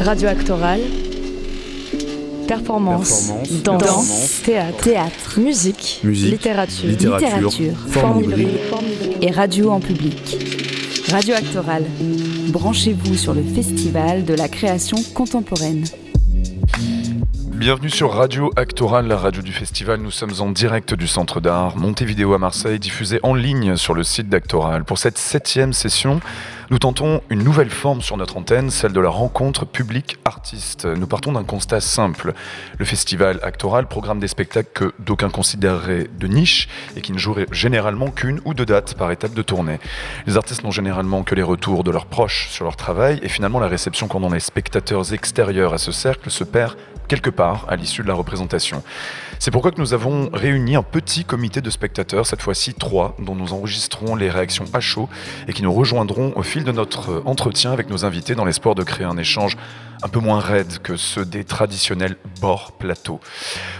Radio Actoral. Performance, Performance, danse, théâtre, Théâtre, musique, Musique, littérature, littérature, et radio en public. Radio Actoral. Branchez-vous sur le festival de la création contemporaine. Bienvenue sur Radio Actoral, la radio du festival. Nous sommes en direct du Centre d'art Montevideo à Marseille, diffusé en ligne sur le site d'Actoral. Pour cette septième session, nous tentons une nouvelle forme sur notre antenne, celle de la rencontre public-artiste. Nous partons d'un constat simple. Le festival Actoral programme des spectacles que d'aucuns considéreraient de niche et qui ne joueraient généralement qu'une ou deux dates par étape de tournée. Les artistes n'ont généralement que les retours de leurs proches sur leur travail et finalement la réception qu'en ont les spectateurs extérieurs à ce cercle se perd quelque part à l'issue de la représentation. C'est pourquoi que nous avons réuni un petit comité de spectateurs, cette fois-ci trois, dont nous enregistrons les réactions à chaud et qui nous rejoindront au fil de notre entretien avec nos invités dans l'espoir de créer un échange un peu moins raide que ceux des traditionnels bords plateaux.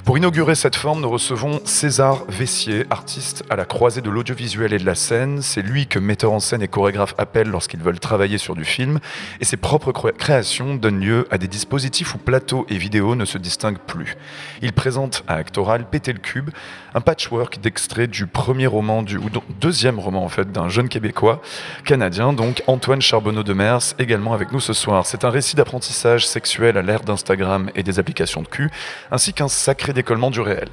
Pour inaugurer cette forme, nous recevons César Vessier, artiste à la croisée de l'audiovisuel et de la scène. C'est lui que metteur en scène et chorégraphe appellent lorsqu'ils veulent travailler sur du film. Et ses propres cré- créations donnent lieu à des dispositifs où plateau et vidéo ne se distinguent plus. Il présente à Actoral Péter le Cube, un patchwork d'extraits du premier roman, du, ou deuxième roman en fait, d'un jeune Québécois, canadien, donc Antoine Charbonneau de Mers, également avec nous ce soir. C'est un récit d'apprentissage sexuel à l'ère d'Instagram et des applications de cul, ainsi qu'un sacré décollement du réel.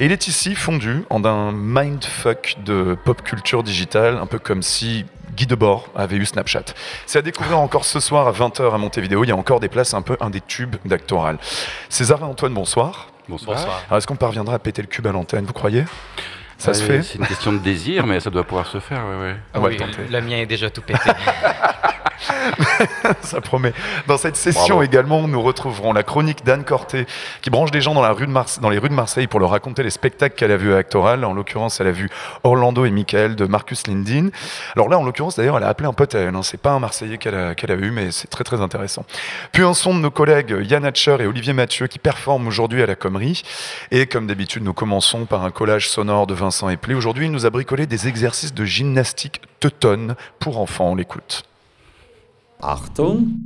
Et il est ici fondu en un mindfuck de pop culture digitale, un peu comme si Guy Debord avait eu Snapchat. C'est à découvrir encore ce soir à 20h à Montevideo. Il y a encore des places un peu un des tubes d'Actoral. César et Antoine, bonsoir. Bonsoir. Alors, est-ce qu'on parviendra à péter le cube à l'antenne, vous croyez? Ça se fait? C'est une question de désir, mais ça doit pouvoir se faire, ouais, ouais. Va oui, le le mien est déjà tout pété. Ça promet. Dans cette session Bravo. également, nous retrouverons la chronique d'Anne Corté, qui branche des gens dans, la rue de Marse- dans les rues de Marseille pour leur raconter les spectacles qu'elle a vus à Actoral. En l'occurrence, elle a vu Orlando et Michael de Marcus Lindin. Alors là, en l'occurrence, d'ailleurs, elle a appelé un pote à elle. hein. C'est pas un Marseillais qu'elle a, a vu, mais c'est très très intéressant. Puis un son de nos collègues Yann Hatcher et Olivier Mathieu qui performent aujourd'hui à la Commerie. Et comme d'habitude, nous commençons par un collage sonore de Vincent Eplé. Aujourd'hui, il nous a bricolé des exercices de gymnastique teutonne pour enfants. On l'écoute. Achtung.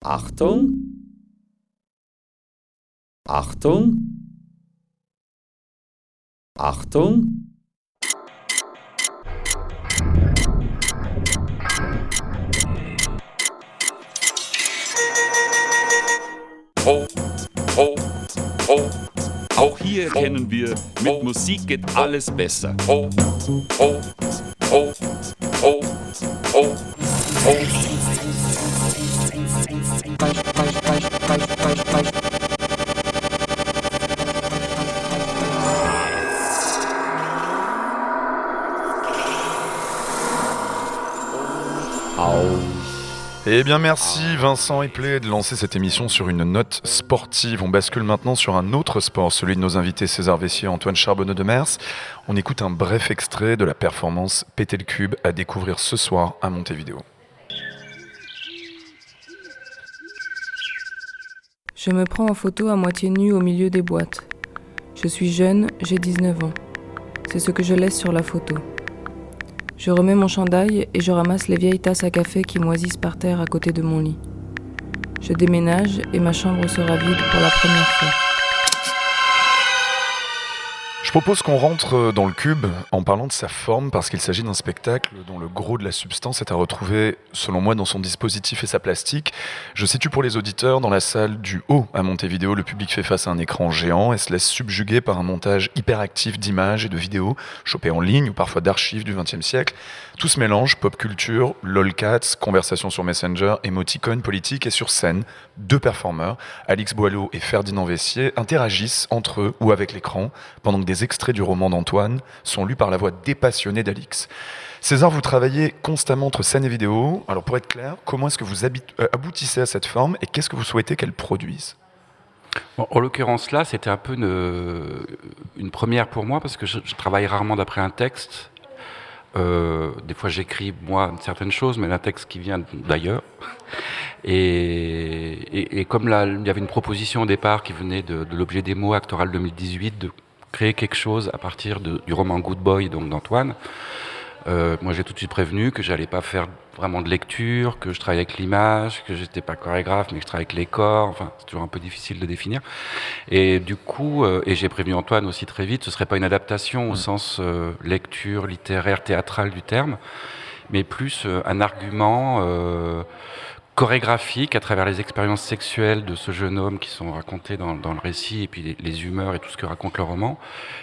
Achtung. Achtung. Achtung. Auch hier erkennen wir, mit Musik geht alles besser. oh, oh. oh. Eh bien merci Vincent Eplé de lancer cette émission sur une note sportive. On bascule maintenant sur un autre sport, celui de nos invités César Vessier et Antoine Charbonneau de Mers. On écoute un bref extrait de la performance Péter le cube à découvrir ce soir à Montevideo. Je me prends en photo à moitié nue au milieu des boîtes. Je suis jeune, j'ai 19 ans. C'est ce que je laisse sur la photo. Je remets mon chandail et je ramasse les vieilles tasses à café qui moisissent par terre à côté de mon lit. Je déménage et ma chambre sera vide pour la première fois. Je propose qu'on rentre dans le cube en parlant de sa forme parce qu'il s'agit d'un spectacle dont le gros de la substance est à retrouver, selon moi, dans son dispositif et sa plastique. Je situe pour les auditeurs dans la salle du haut à Montevideo. Le public fait face à un écran géant et se laisse subjuguer par un montage hyperactif d'images et de vidéos chopées en ligne ou parfois d'archives du XXe siècle. Tout se mélange, pop culture, lolcats, conversation sur Messenger, émoticônes politique et sur scène. Deux performeurs, Alix Boileau et Ferdinand Vessier, interagissent entre eux ou avec l'écran pendant que des extraits du roman d'Antoine sont lus par la voix dépassionnée d'Alix. César, vous travaillez constamment entre scène et vidéo. Alors pour être clair, comment est-ce que vous euh, aboutissez à cette forme et qu'est-ce que vous souhaitez qu'elle produise? En l'occurrence, là, c'était un peu une, première pour moi parce que je, travaille rarement d'après un texte. Euh, des fois, j'écris moi certaines choses, mais un texte qui vient d'ailleurs. Et, comme il y avait une proposition au départ qui venait de, de l'objet des mots Actoral 2018 de créer quelque chose à partir de- du roman Good Boy donc d'Antoine. Euh, moi, j'ai tout de suite prévenu que j'allais pas faire vraiment de lecture, que je travaillais avec l'image, que j'étais pas chorégraphe, mais que je travaillais avec les corps. Enfin, c'est toujours un peu difficile de définir. Et du coup, euh, et j'ai prévenu Antoine aussi très vite, ce serait pas une adaptation au sens euh, lecture littéraire, théâtrale du terme, mais plus un argument chorégraphique à travers les expériences sexuelles de ce jeune homme qui sont racontées dans, dans le récit et puis les, les, humeurs et tout ce que raconte le roman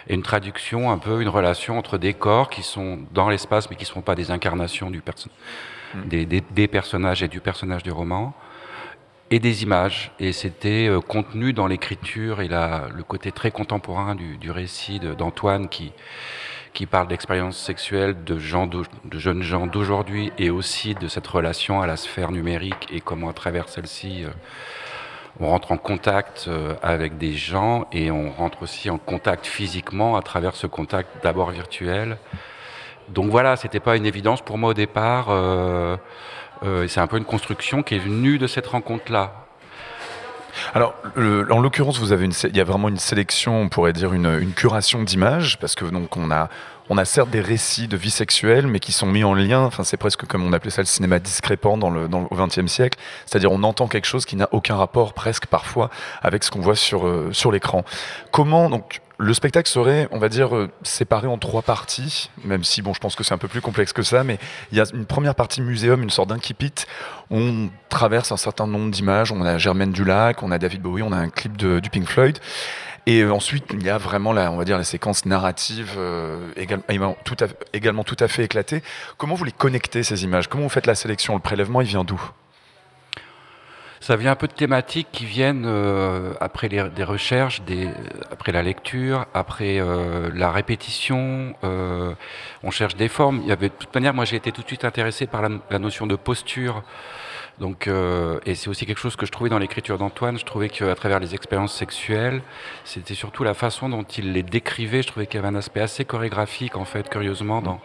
et une traduction un peu une relation entre des corps qui sont dans l'espace mais qui ne sont pas des incarnations du perso mmh. des, des, des, personnages et du personnage du roman et des images et c'était euh, contenu dans l'écriture et la, le côté très contemporain du, du récit d'Antoine qui qui parle d'expériences sexuelles de, gens de jeunes gens d'aujourd'hui et aussi de cette relation à la sphère numérique et comment à travers celle-ci euh, on rentre en contact euh, avec des gens et on rentre aussi en contact physiquement à travers ce contact d'abord virtuel. Donc voilà, c'était pas une évidence pour moi au départ. Euh, c'est un peu une construction qui est venue de cette rencontre-là. Alors, le, en l'occurrence, vous avez une, il y a vraiment une sélection, on pourrait dire une, une curation d'images, parce que donc on a, on a certes des récits de vie sexuelle, mais qui sont mis en lien. Enfin, c'est presque comme on appelait ça le cinéma discrépant dans le, au XXe siècle. C'est-à-dire, on entend quelque chose qui n'a aucun rapport, presque parfois, avec ce qu'on voit sur euh, l'écran. Comment donc le spectacle serait, on va dire, euh, séparé en trois parties, même si, bon, je pense que c'est un peu plus complexe que ça, mais il y a une première partie muséum, une sorte d'incipit. On traverse un certain nombre d'images. On a Germaine Dulac, on a David Bowie, on a un clip de, du Pink Floyd. Et ensuite, il y a vraiment la, on va dire, la séquence narrative euh, également, tout à, également tout à fait éclatée. Comment vous les connectez, ces images? Comment vous faites la sélection? Le prélèvement, il vient d'où? Ça vient un peu de thématiques qui viennent euh, après les, des recherches, après la lecture, après euh, la répétition. On cherche des formes. Il y avait, de toute manière, moi j'ai été tout de suite intéressé par la notion de posture. Donc, euh, et c'est aussi quelque chose que je trouvais dans l'écriture d'Antoine. Je trouvais qu'à travers les expériences sexuelles, c'était surtout la façon dont il les décrivait. Je trouvais qu'il y avait un aspect assez chorégraphique, en fait, curieusement, dans,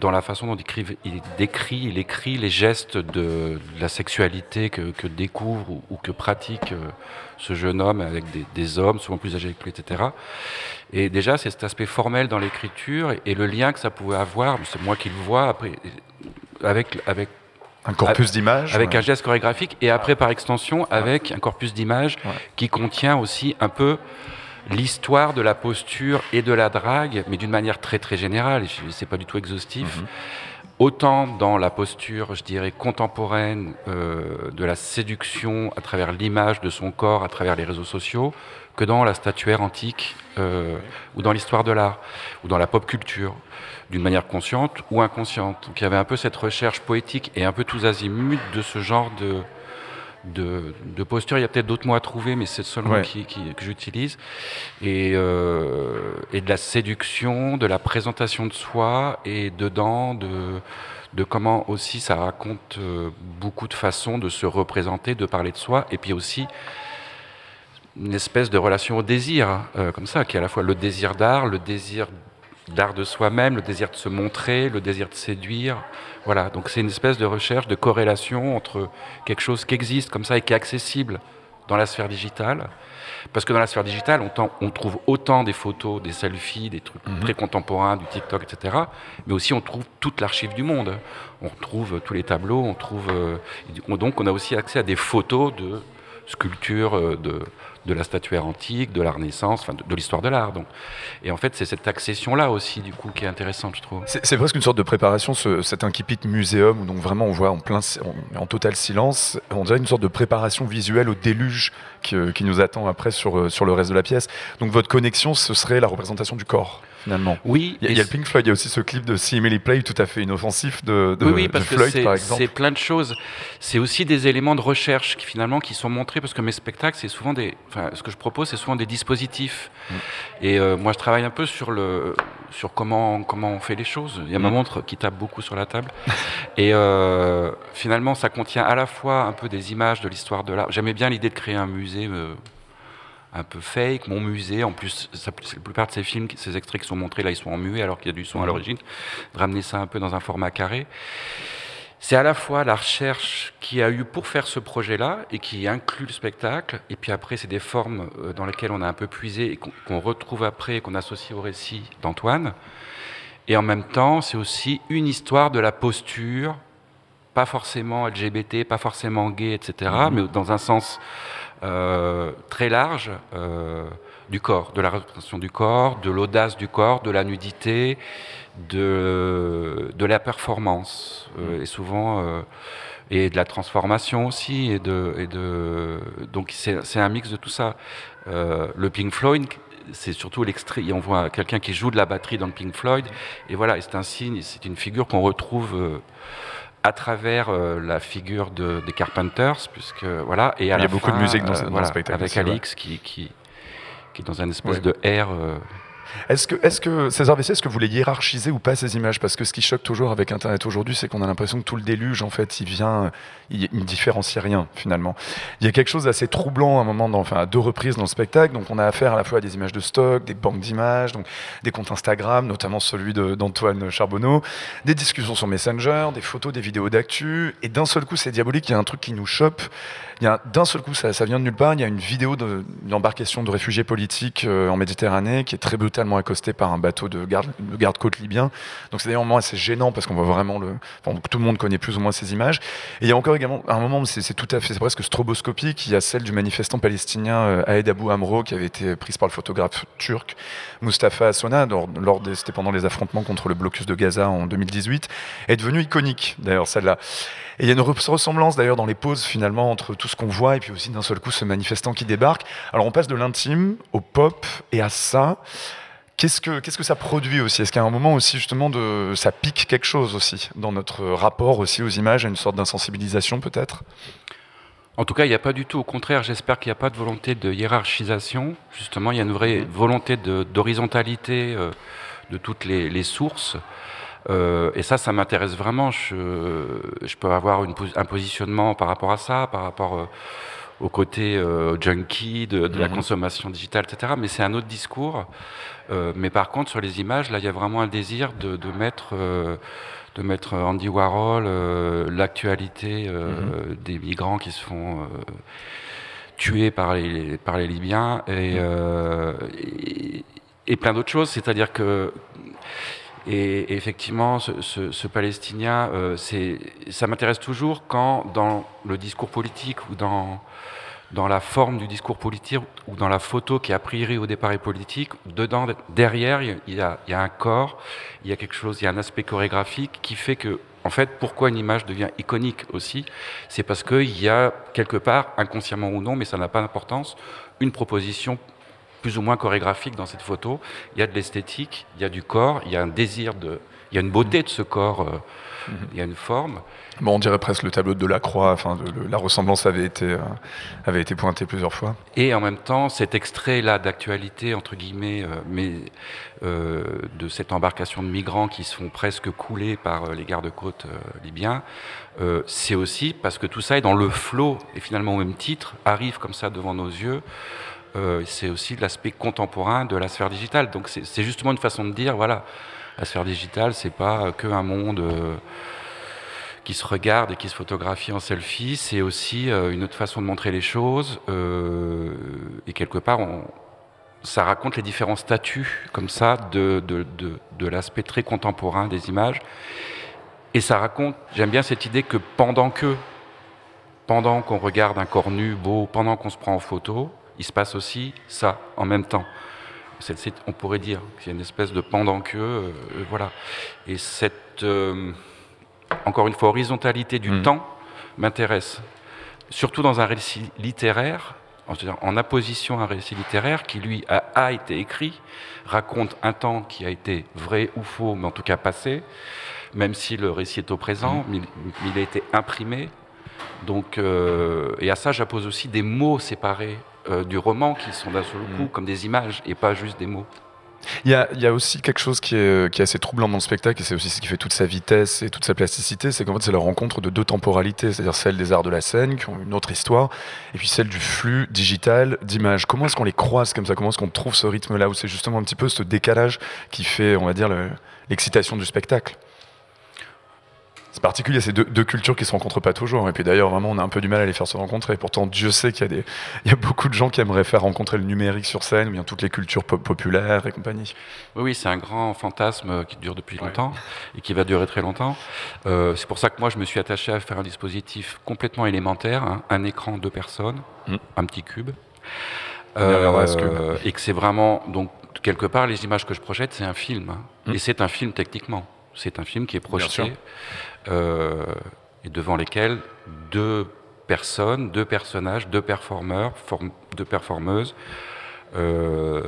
dans la façon dont il, décrit, il écrit les gestes de, la sexualité que, découvre ou, que pratique euh, ce jeune homme avec des, des, hommes, souvent plus âgés que lui, etc. Et déjà, c'est cet aspect formel dans l'écriture et, et, le lien que ça pouvait avoir, c'est moi qui le vois, après, avec, avec un corpus d'images Avec ouais. un geste chorégraphique et après, par extension, avec un corpus d'images ouais. qui contient aussi un peu l'histoire de la posture et de la drague, mais d'une manière très très générale, c'est pas du tout exhaustif. Mm -hmm. Autant dans la posture, je dirais, contemporaine euh, de la séduction à travers l'image de son corps, à travers les réseaux sociaux, que dans la statuaire antique euh, ou dans l'histoire de l'art, ou dans la pop culture, d'une manière consciente ou inconsciente. Donc il y avait un peu cette recherche poétique et un peu tous azimuts de ce genre de, de, de posture. Il y a peut-être d'autres mots à trouver, mais c'est le seul ouais. mot qui, qui, que j'utilise. Et, euh, et de la séduction, de la présentation de soi, et dedans, de, de comment aussi ça raconte euh, beaucoup de façons de se représenter, de parler de soi, et puis aussi une espèce de relation au désir, euh, comme ça, qui est à la fois le désir d'art, le désir d'art de soi-même, le désir de se montrer, le désir de séduire. Voilà, donc c'est une espèce de recherche, de corrélation entre quelque chose qui existe comme ça et qui est accessible dans la sphère digitale. Parce que dans la sphère digitale, on, on trouve autant des photos, des selfies, des trucs mm -hmm. très contemporains, du TikTok, etc. Mais aussi on trouve toute l'archive du monde. On retrouve tous les tableaux, on trouve... Euh, donc on a aussi accès à des photos de sculptures, euh, de, de la statuaire antique, de la Renaissance, enfin de, l'histoire de l'art. Donc, et en fait, c'est cette accession-là aussi, du coup, qui est intéressante, je trouve. C'est presque une sorte de préparation, ce, cet incipit muséum où donc vraiment on voit en plein, en, total silence, on dirait une sorte de préparation visuelle au déluge qui, qui nous attend après sur sur le reste de la pièce. Donc votre connexion, ce serait la représentation du corps finalement. Oui. Il y, a, il y, a le Pink Floyd, il y a aussi ce clip de See Emily Play tout à fait inoffensif de, de, oui, oui, parce de Floyd, que par exemple. C'est plein de choses. C'est aussi des éléments de recherche qui finalement qui sont montrés parce que mes spectacles, c'est souvent des. Enfin, ce que je propose, c'est souvent des dispositifs. Mm. Et euh, moi, je travaille un peu sur le sur comment comment on fait les choses. Il y a mm. ma montre qui tape beaucoup sur la table. Et euh, finalement, ça contient à la fois un peu des images de l'histoire de l'art. J'aimais bien l'idée de créer un musée. Euh, un peu fake, mon musée, en plus, ça, la plupart de ces films, ces extraits qui sont montrés, là, ils sont en muet, alors qu'il y a du son à l'origine, de ramener ça un peu dans un format carré. C'est à la fois la recherche qui a eu pour faire ce projet-là et qui inclut le spectacle, et puis après, c'est des formes dans lesquelles on a un peu puisé et qu'on qu retrouve après et qu'on associe au récit d'Antoine. Et en même temps, c'est aussi une histoire de la posture, pas forcément LGBT, pas forcément gay, etc., mais dans un sens euh, très large euh, du corps, de la représentation du corps, de l'audace du corps, de la nudité, de, de la performance, euh, et souvent et de la transformation aussi, et de, et de donc c'est un mix de tout ça. le Pink Floyd, c'est surtout l'extrait. On voit quelqu'un qui joue de la batterie dans le Pink Floyd, et voilà, c'est un signe, c'est une figure qu'on retrouve à travers euh, la figure de, des Carpenters, puisque voilà, et à il y a beaucoup de musique dans, euh, dans le spectacle. Avec Alix qui, qui, qui, est dans un espèce de air euh, est-ce que, est que, César est-ce que vous les hiérarchisez ou pas ces images? Parce que ce qui choque toujours avec Internet aujourd'hui, c'est qu'on a l'impression que tout le déluge, en fait, il vient, il, ne différencie rien, finalement. Il y a quelque chose d'assez troublant à un moment, enfin, à deux reprises dans le spectacle. Donc, on a affaire à la fois à des images de stock, des banques d'images, donc des comptes Instagram, notamment celui d'Antoine Charbonneau, des discussions sur Messenger, des photos, des vidéos d'actu. Et d'un seul coup, c'est diabolique, il y a un truc qui nous chope. Il y a d'un seul coup, ça, ça, vient de nulle part. Il y a une vidéo d'une embarcation de réfugiés politiques euh, en Méditerranée qui est très accostée par un bateau de garde, de garde-côte libyen. Donc c'est d'ailleurs un moment assez gênant parce qu'on voit vraiment le. tout le monde connaît plus ou moins ces images. Et il y a encore également un moment, c'est tout à fait, c'est presque stroboscopique. Il y a celle du manifestant palestinien euh, Aed Abou Amro qui avait été prise par le photographe turc Mustafa Assona c'était pendant les affrontements contre le blocus de Gaza en 2018. est devenue iconique d'ailleurs celle-là. Et il y a une ressemblance d'ailleurs dans les poses finalement entre tout ce qu'on voit et puis aussi d'un seul coup ce manifestant qui débarque. Alors on passe de l'intime au pop et à ça. Qu'est-ce que, qu'est-ce que ça produit aussi? Est-ce qu'il y a un moment aussi justement de ça pique quelque chose aussi dans notre rapport aussi aux images, à une sorte d'insensibilisation peut-être? En tout cas, il n'y a pas du tout. Au contraire, j'espère qu'il n'y a pas de volonté de hiérarchisation. Justement, il y a une vraie mm-hmm. volonté d'horizontalité euh, de toutes les, les sources. Euh, et ça, ça m'intéresse vraiment. Je, je, peux avoir une, un positionnement par rapport à ça, par rapport euh, au côté euh, junkie de, de la mhm. consommation digitale, etc. Mais c'est un autre discours. Euh, mais par contre, sur les images, là, il y a vraiment un désir de, de mettre, euh, de mettre Andy Warhol, l'actualité mhm. des migrants qui se font tuer par les, par les Libyens et, et, et plein d'autres choses. C'est-à-dire que et, effectivement, ce, Palestinien, euh, ça m'intéresse toujours quand, dans le discours politique ou dans, dans la forme du discours politique ou dans la photo qui a priori au départ est politique, derrière, il y, a, il y a un corps, il y a quelque chose, il y a un aspect chorégraphique qui fait que, en fait, pourquoi une image devient iconique aussi, c'est parce qu'il y a quelque part, inconsciemment ou non, mais ça n'a pas d'importance, une proposition plus ou moins chorégraphique dans cette photo. Il y a de l'esthétique, il y a du corps, il y a un désir de, il y a une beauté de ce corps, euh, mhm. il y a une forme. Bon, on dirait presque le tableau de Delacroix, enfin, de, la ressemblance avait été, euh, avait été pointée plusieurs fois. Et en même temps, cet extrait-là d'actualité, entre guillemets, euh, mais de cette embarcation de migrants qui se font presque couler par les gardes-côtes libyens, c'est aussi parce que tout ça est dans le flot, et finalement au même titre, arrive comme ça devant nos yeux, c'est aussi l'aspect contemporain de la sphère digitale. Donc c'est justement une façon de dire, voilà, la sphère digitale, c'est pas que un monde euh, qui se regarde et qui se photographie en selfie, c'est aussi euh, une autre façon de montrer les choses. et quelque part, ça raconte les différents statuts comme ça de l'aspect très contemporain des images. Et ça raconte, j'aime bien cette idée que pendant que, pendant qu'on regarde un corps nu, beau, pendant qu'on se prend en photo, il se passe aussi ça en même temps. on pourrait dire qu'il y a une espèce de pendant que, euh, voilà. Et cette, euh, encore une fois, horizontalité du hmm. temps m'intéresse, surtout dans un récit littéraire, en apposition à un récit littéraire qui, lui, a, été écrit, raconte un temps qui a été vrai ou faux, mais en tout cas passé, même si le récit est au présent, mais, hmm. il a été imprimé. Donc, euh, et à ça, j'appose aussi des mots séparés euh, du roman qui sont d'un seul coup mm. comme des images et pas juste des mots. Il y, a, il y, a, aussi quelque chose qui est, qui est, assez troublant dans le spectacle, et c'est aussi ce qui fait toute sa vitesse et toute sa plasticité, c'est qu'en fait c'est la rencontre de deux temporalités, c'est-à-dire celle des arts de la scène, qui ont une autre histoire, et puis celle du flux digital d'images. Comment est-ce qu'on les croise comme ça? Comment est-ce qu'on trouve ce rythme-là, où c'est justement un petit peu ce décalage qui fait, on va dire, l'excitation du spectacle? C'est particulier, c'est deux, deux, cultures qui se rencontrent pas toujours. Et puis d'ailleurs, vraiment, on a un peu du mal à les faire se rencontrer. Pourtant, Dieu sait qu'il y, a des, il y a beaucoup de gens qui aimeraient faire rencontrer le numérique sur scène, ou bien toutes les cultures populaires et compagnie. Oui, oui, c'est un grand fantasme qui dure depuis longtemps ouais. et qui va durer très longtemps. Euh, c'est pour ça que moi, je me suis attaché à faire un dispositif complètement élémentaire, hein, un écran, deux personnes, mmh. un petit cube. Euh, et que c'est vraiment, donc, quelque part, les images que je projette, c'est un film. Hein. Mmh. Et c'est un film techniquement. C'est un film qui est projeté et devant lesquels deux personnes, deux personnages, deux performeurs, deux performeuses euh,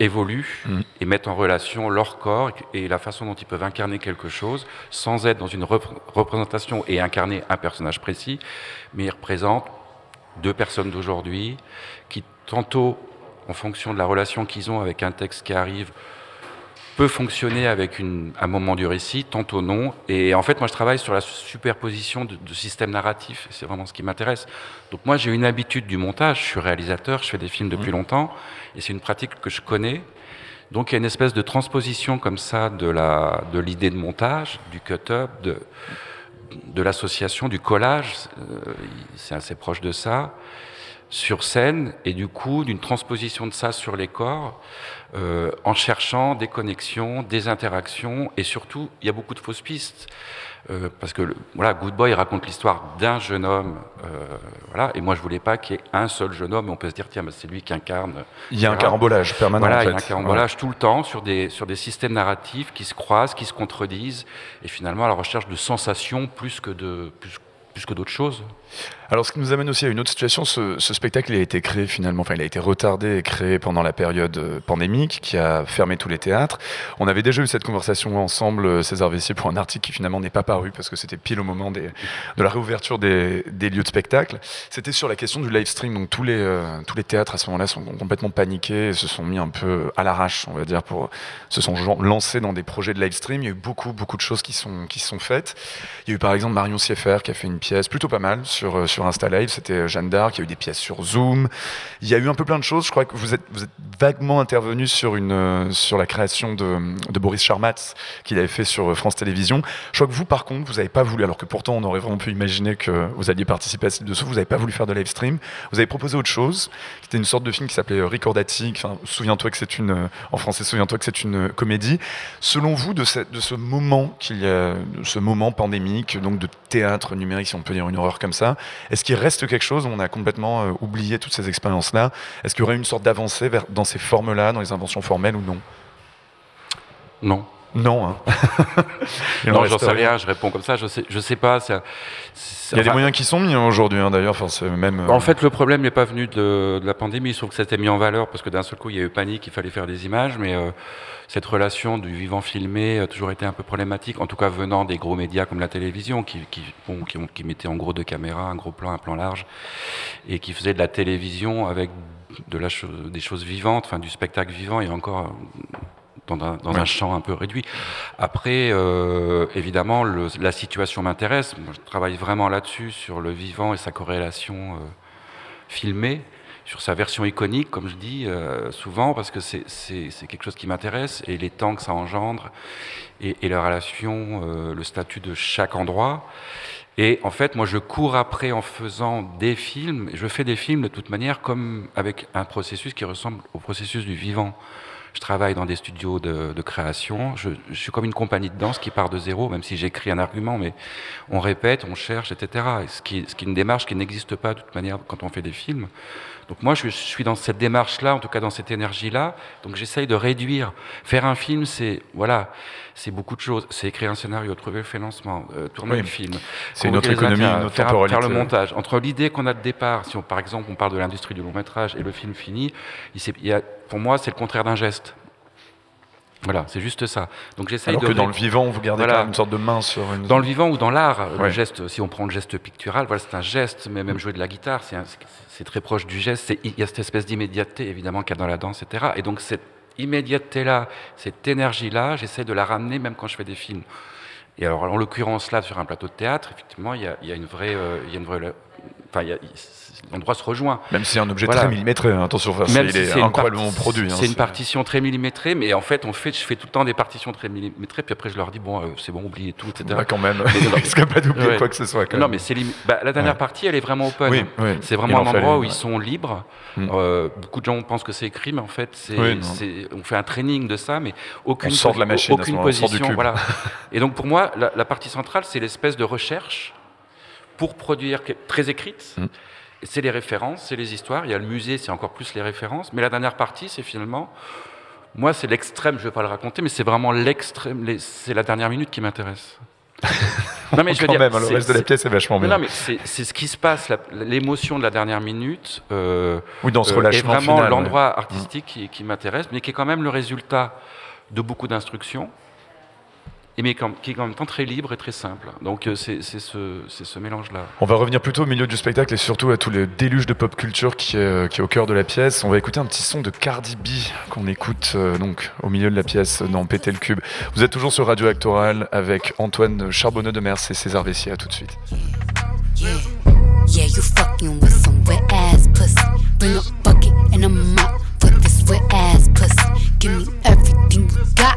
évoluent mmh. et mettent en relation leur corps et la façon dont ils peuvent incarner quelque chose sans être dans une rep représentation et incarner un personnage précis, mais ils représentent deux personnes d'aujourd'hui qui tantôt, en fonction de la relation qu'ils ont avec un texte qui arrive, peut fonctionner avec une, un moment du récit, tantôt non. Et en fait, moi, je travaille sur la superposition de, de systèmes narratifs. C'est vraiment ce qui m'intéresse. Donc moi, j'ai une habitude du montage. Je suis réalisateur, je fais des films depuis mmh. longtemps, et c'est une pratique que je connais. Donc il y a une espèce de transposition comme ça de la de l'idée de montage, du cut-up, de de l'association, du collage. Euh, c'est assez proche de ça sur scène et du coup d'une transposition de ça sur les corps euh, en cherchant des connexions, des interactions et surtout il y a beaucoup de fausses pistes euh, parce que le, voilà Good Boy raconte l'histoire d'un jeune homme euh, voilà et moi je voulais pas qu'il y ait un seul jeune homme et on peut se dire tiens c'est lui qui incarne il y a un carambolage permanent voilà en fait. il y a un carambolage ouais. tout le temps sur des sur des systèmes narratifs qui se croisent qui se contredisent et finalement à la recherche de sensations plus que de plus, plus que d'autres choses alors, ce qui nous amène aussi à une autre situation, ce, ce, spectacle a été créé finalement, enfin, il a été retardé et créé pendant la période euh, pandémique qui a fermé tous les théâtres. On avait déjà eu cette conversation ensemble, euh, César Vessier, pour un article qui finalement n'est pas paru parce que c'était pile au moment de la réouverture des, des, lieux de spectacle. C'était sur la question du live stream. Donc, tous les, euh, tous les théâtres à ce moment-là sont complètement paniqués et se sont mis un peu à l'arrache, on va dire, pour se sont lancés dans des projets de live stream. Il y a eu beaucoup, beaucoup de choses qui sont, qui sont faites. Il y a eu par exemple Marion Sieffert qui a fait une pièce plutôt pas mal sur, sur Insta Live, c'était Jeanne d'Arc, il y a eu des pièces sur Zoom, il y a eu un peu plein de choses. Je crois que vous êtes, vaguement intervenu sur, sur la création de, de Boris Charmatz, qu'il avait fait sur France Télévisions. Je crois que vous, par contre, vous n'avez pas voulu, alors que pourtant on aurait vraiment pu imaginer que vous alliez participer à ce dessous, vous n'avez pas voulu faire de live stream. Vous avez proposé autre chose, qui était une sorte de film qui s'appelait. Enfin, souviens-toi que c'est une, en français, souviens-toi que c'est une comédie. Selon vous, de ce, de ce moment qu'il y a, ce moment pandémique, donc de théâtre numérique, si on peut dire une horreur comme ça, est-ce qu'il reste quelque chose On a complètement euh, oublié toutes ces expériences-là? Est-ce qu'il y aurait une sorte d'avancée dans ces formes-là, dans les inventions formelles ou non? Non. Non, hein. non, j'en sais rien, je réponds comme ça, je sais, je sais pas. Il y a des moyens qui sont mis hein, aujourd'hui, hein, d'ailleurs. Enfin, même. Euh... En fait, le problème n'est pas venu de, de, la pandémie. Trouve que ça été mis en valeur parce que d'un seul coup, il y a eu panique, il fallait faire des images, mais euh, cette relation du vivant filmé a toujours été un peu problématique, en tout cas venant des gros médias comme la télévision, qui, qui, bon, qui, qui mettaient en gros deux caméras, un gros plan, un plan large, et qui faisaient de la télévision avec de la cho des choses vivantes, enfin du spectacle vivant, et encore dans, un, dans oui. un, champ un peu réduit. Après, euh, évidemment, le, la situation m'intéresse. Je travaille vraiment là-dessus, sur le vivant et sa corrélation euh, filmée, sur sa version iconique, comme je dis euh, souvent, parce que c'est quelque chose qui m'intéresse, et les temps que ça engendre, et, et la relation, le statut de chaque endroit. Et en fait, moi, je cours après en faisant des films. Je fais des films de toute manière comme avec un processus qui ressemble au processus du vivant. Je travaille dans des studios de, création. Je, je, suis comme une compagnie de danse qui part de zéro, même si j'écris un argument, mais on répète, on cherche, etc. Ce qui, ce qui est une démarche qui n'existe pas de toute manière quand on fait des films. Donc moi, je, suis dans cette démarche-là, en tout cas dans cette énergie-là. Donc j'essaye de réduire. Faire un film, c'est voilà, c'est beaucoup de choses. C'est écrire un scénario, trouver le financement, euh, tourner oui. le film. C'est une autre économie, une autre faire, faire, le montage. Entre l'idée qu'on a de départ, si on, par exemple on parle de l'industrie du long métrage et le film fini, il, il y a, pour moi c'est le contraire d'un geste. Voilà, c'est juste ça. Donc j'essaye de. que dans le vivant, vous gardez voilà. une sorte de main sur une. Dans le vivant ou dans l'art, ouais. le geste. Si on prend le geste pictural, voilà, c'est un geste. Mais même jouer de la guitare, c'est très proche du geste. Il y a cette espèce d'immédiateté, évidemment, qu'il y a dans la danse, etc. Et donc cette immédiateté-là, cette énergie-là, j'essaie de la ramener même quand je fais des films. Et alors, en l'occurrence, là, sur un plateau de théâtre, effectivement, il y a, il y a une vraie, euh, il y a une vraie enfin, l'endroit se rejoint. Même si c'est un objet très millimétré, hein, attention, enfin, Même il si est, c'est incroyablement produit. hein, c'est une partition très millimétrée, mais en fait, on fait, je fais tout le temps des partitions très millimétrées, puis après je leur dis bon, euh, c'est bon, oubliez tout, etc. Bah, quand même, il risque pas d'oublier Ouais. quoi que ce soit. Quand Non, même. mais bah, la dernière Ouais. partie, elle est vraiment open. Oui, oui. C'est Il vraiment en un endroit où ils sont libres. Mm. Euh, beaucoup de gens pensent que c'est écrit, mais en fait, Oui, on fait un training de ça, mais aucune, On sort de la machine aucune position. Voilà. Et donc pour moi, la, partie centrale, c'est l'espèce de recherche pour produire, très écrite. Mm. C'est les références, c'est les histoires. Il y a le musée, c'est encore plus les références. Mais la dernière partie, c'est finalement, moi, c'est l'extrême. Je ne vais pas le raconter, mais c'est vraiment l'extrême. C'est la dernière minute qui m'intéresse. non mais je veux Quand dire, même, hein, le c'est- reste de la c'est- pièce est vachement bien. non, mais c'est c'est ce qui se passe, l'émotion de la dernière minute. euh, Oui, dans ce euh, est relâchement vraiment final, l'endroit ouais. artistique qui, qui m'intéresse, mais qui est quand même le résultat de beaucoup d'instructions, mais qui est en même temps très libre et très simple. Donc euh, c'est ce, mélange-là. On va revenir plutôt au milieu du spectacle et surtout à tout le déluge de pop culture qui est, euh, qui est au cœur de la pièce. On va écouter un petit son de Cardi B qu'on écoute euh, donc au milieu de la pièce dans Péter le Cube. Vous êtes toujours sur Radio Actoral avec Antoine Charbonneux de Mers et César Vessier. À tout de suite. Yeah, yeah, you fucking with some wet ass pussy. Bring a bucket and a mop for this wet ass pussy. Give me everything you got